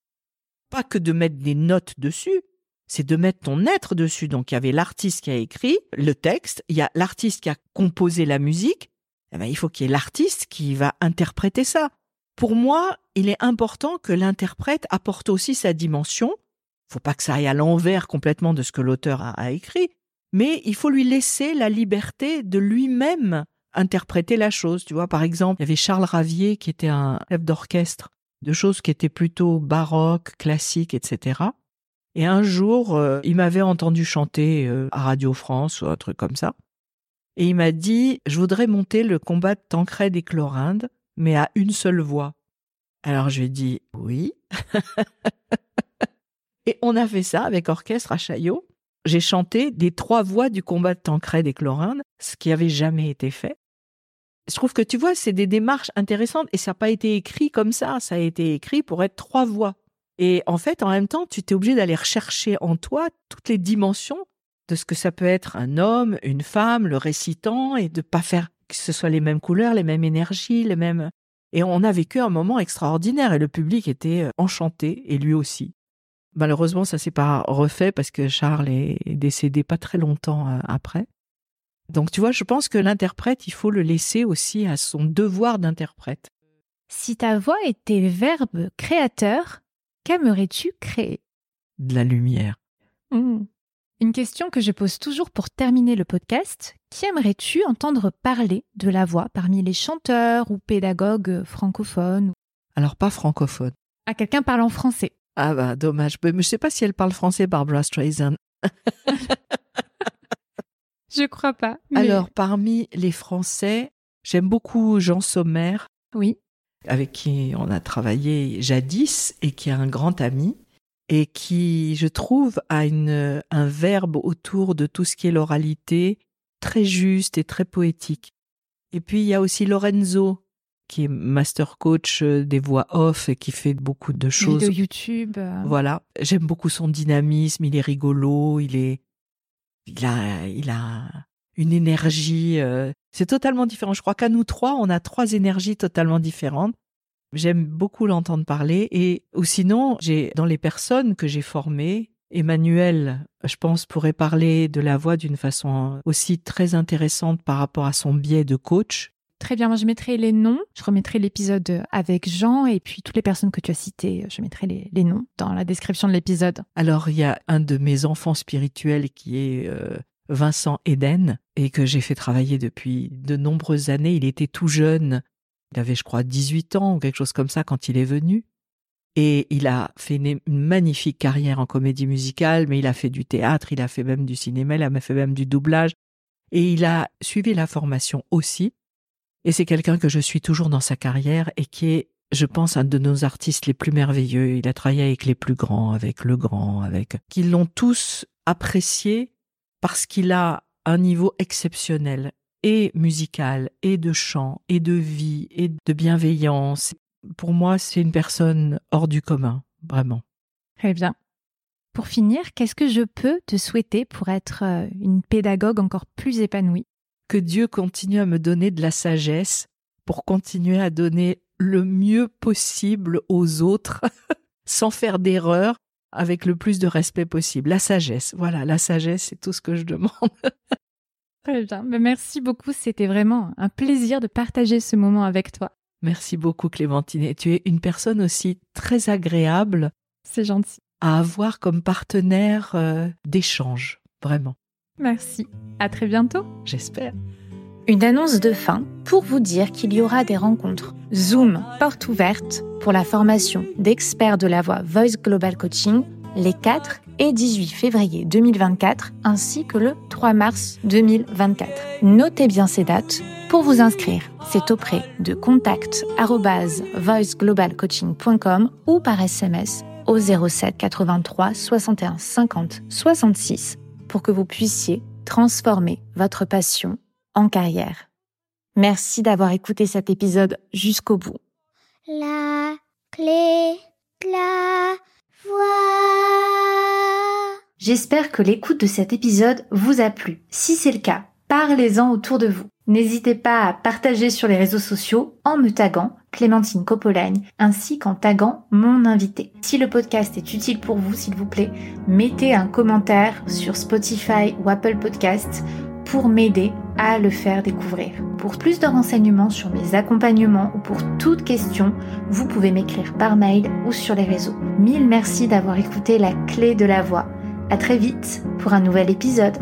Pas que de mettre des notes dessus, c'est de mettre ton être dessus. Donc il y avait l'artiste qui a écrit le texte, il y a l'artiste qui a composé la musique, eh ben, il faut qu'il y ait l'artiste qui va interpréter ça. Pour moi, il est important que l'interprète apporte aussi sa dimension. Faut pas que ça aille à l'envers complètement de ce que l'auteur a écrit, mais il faut lui laisser la liberté de lui-même interpréter la chose. Tu vois, par exemple, il y avait Charles Ravier qui était un chef d'orchestre de choses qui étaient plutôt baroques, classiques, etc. Et un jour, euh, il m'avait entendu chanter euh, à Radio France ou un truc comme ça. Et il m'a dit, je voudrais monter le combat de Tancred et Chlorinde, mais à une seule voix. Alors je lui ai dit, oui. <laughs> et on a fait ça avec orchestre à Chaillot. J'ai chanté des trois voix du combat de Tancred et Chlorinde, ce qui avait jamais été fait. Je trouve que tu vois, c'est des démarches intéressantes et ça n'a pas été écrit comme ça. Ça a été écrit pour être trois voix. Et en fait, en même temps, tu t'es obligé d'aller rechercher en toi toutes les dimensions de ce que ça peut être un homme, une femme, le récitant, et de pas faire que ce soit les mêmes couleurs, les mêmes énergies, les mêmes. Et on a vécu un moment extraordinaire et le public était euh, enchanté et lui aussi. Malheureusement, ça s'est pas refait parce que Charles est décédé pas très longtemps euh, après. Donc tu vois, je pense que l'interprète, il faut le laisser aussi à son devoir d'interprète. Si ta voix était verbe créateur, qu'aimerais-tu créer? De la lumière. Mmh. Une question que je pose toujours pour terminer le podcast. Qui aimerais-tu entendre parler de la voix parmi les chanteurs ou pédagogues francophones Alors pas francophone. À quelqu'un parlant français. Ah bah dommage. Mais je sais pas si elle parle français, Barbara Streisand. <laughs> Je crois pas. mais- Alors parmi les Français, j'aime beaucoup Jean Sommer, Oui. avec qui on a travaillé jadis et qui est un grand ami et qui, je trouve, a une, un verbe autour de tout ce qui est l'oralité très juste et très poétique. Et puis il y a aussi Lorenzo qui est master coach euh, des voix off et qui fait beaucoup de choses Vidéo YouTube. euh, Voilà, j'aime beaucoup son dynamisme, il est rigolo, il est il a il a une énergie euh, c'est totalement différent. Je crois qu'à nous trois, on a trois énergies totalement différentes. J'aime beaucoup l'entendre parler et ou sinon, j'ai dans les personnes que j'ai formées, Emmanuel, je pense pourrait parler de la voix d'une façon aussi très intéressante par rapport à son biais de coach. Très bien, moi je mettrai les noms. Je remettrai l'épisode avec Jean et puis toutes les personnes que tu as citées, je mettrai les, noms dans la description de l'épisode. Alors, il y a un de mes enfants spirituels qui est euh, Vincent Eden et que j'ai fait travailler depuis de nombreuses années. Il était tout jeune. Il avait, je crois, 18 ans ou quelque chose comme ça quand il est venu. Et il a fait une magnifique carrière en comédie musicale, mais il a fait du théâtre, il a fait même du cinéma, il a fait même du doublage. Et il a suivi la formation aussi. Et c'est quelqu'un que je suis toujours dans sa carrière et qui est je pense, un de nos artistes les plus merveilleux. Il a travaillé avec les plus grands, avec le grand, avec qui l'ont tous apprécié parce qu'il a un niveau exceptionnel et musical et de chant et de vie et de bienveillance. Pour moi, c'est une personne hors du commun, vraiment. Très bien. Pour finir, qu'est-ce que je peux te souhaiter pour être euh, une pédagogue encore plus épanouie? Que Dieu continue à me donner de la sagesse pour continuer à donner le mieux possible aux autres <laughs> sans faire d'erreur avec le plus de respect possible. La sagesse, voilà, la sagesse, c'est tout ce que je demande. <laughs> Très bien. Ben, merci beaucoup. C'était vraiment un plaisir de partager ce moment avec toi. Merci beaucoup Clémentine. Et tu es une personne aussi très agréable C'est gentil. à avoir comme partenaire euh, d'échange, vraiment, Merci. À très bientôt. j'espère. Une annonce de fin pour vous dire qu'il y aura des rencontres Zoom porte ouverte pour la formation d'experts de la voix Voice Global Coaching les 4 et 18 février 2024 ainsi que le 3 mars 2024. Notez bien ces dates. Pour vous inscrire, c'est auprès de contact voiceglobalcoaching.com ou par SMS au 07 83 61 50 66 pour que vous puissiez transformer votre passion en carrière. Merci d'avoir écouté cet épisode jusqu'au bout. La clé de la voix. J'espère que l'écoute de cet épisode vous a plu. Si c'est le cas, parlez-en autour de vous. N'hésitez pas à partager sur les réseaux sociaux en me taguant Clémentine Copolagne ainsi qu'en taguant mon invité. Si le podcast est utile pour vous, s'il vous plaît, mettez un commentaire sur Spotify ou Apple Podcasts pour m'aider à le faire découvrir. Pour plus de renseignements sur mes accompagnements ou pour toute question, vous pouvez m'écrire par mail ou sur les réseaux. Mille merci d'avoir écouté la clé de la voix. À très vite pour un nouvel épisode.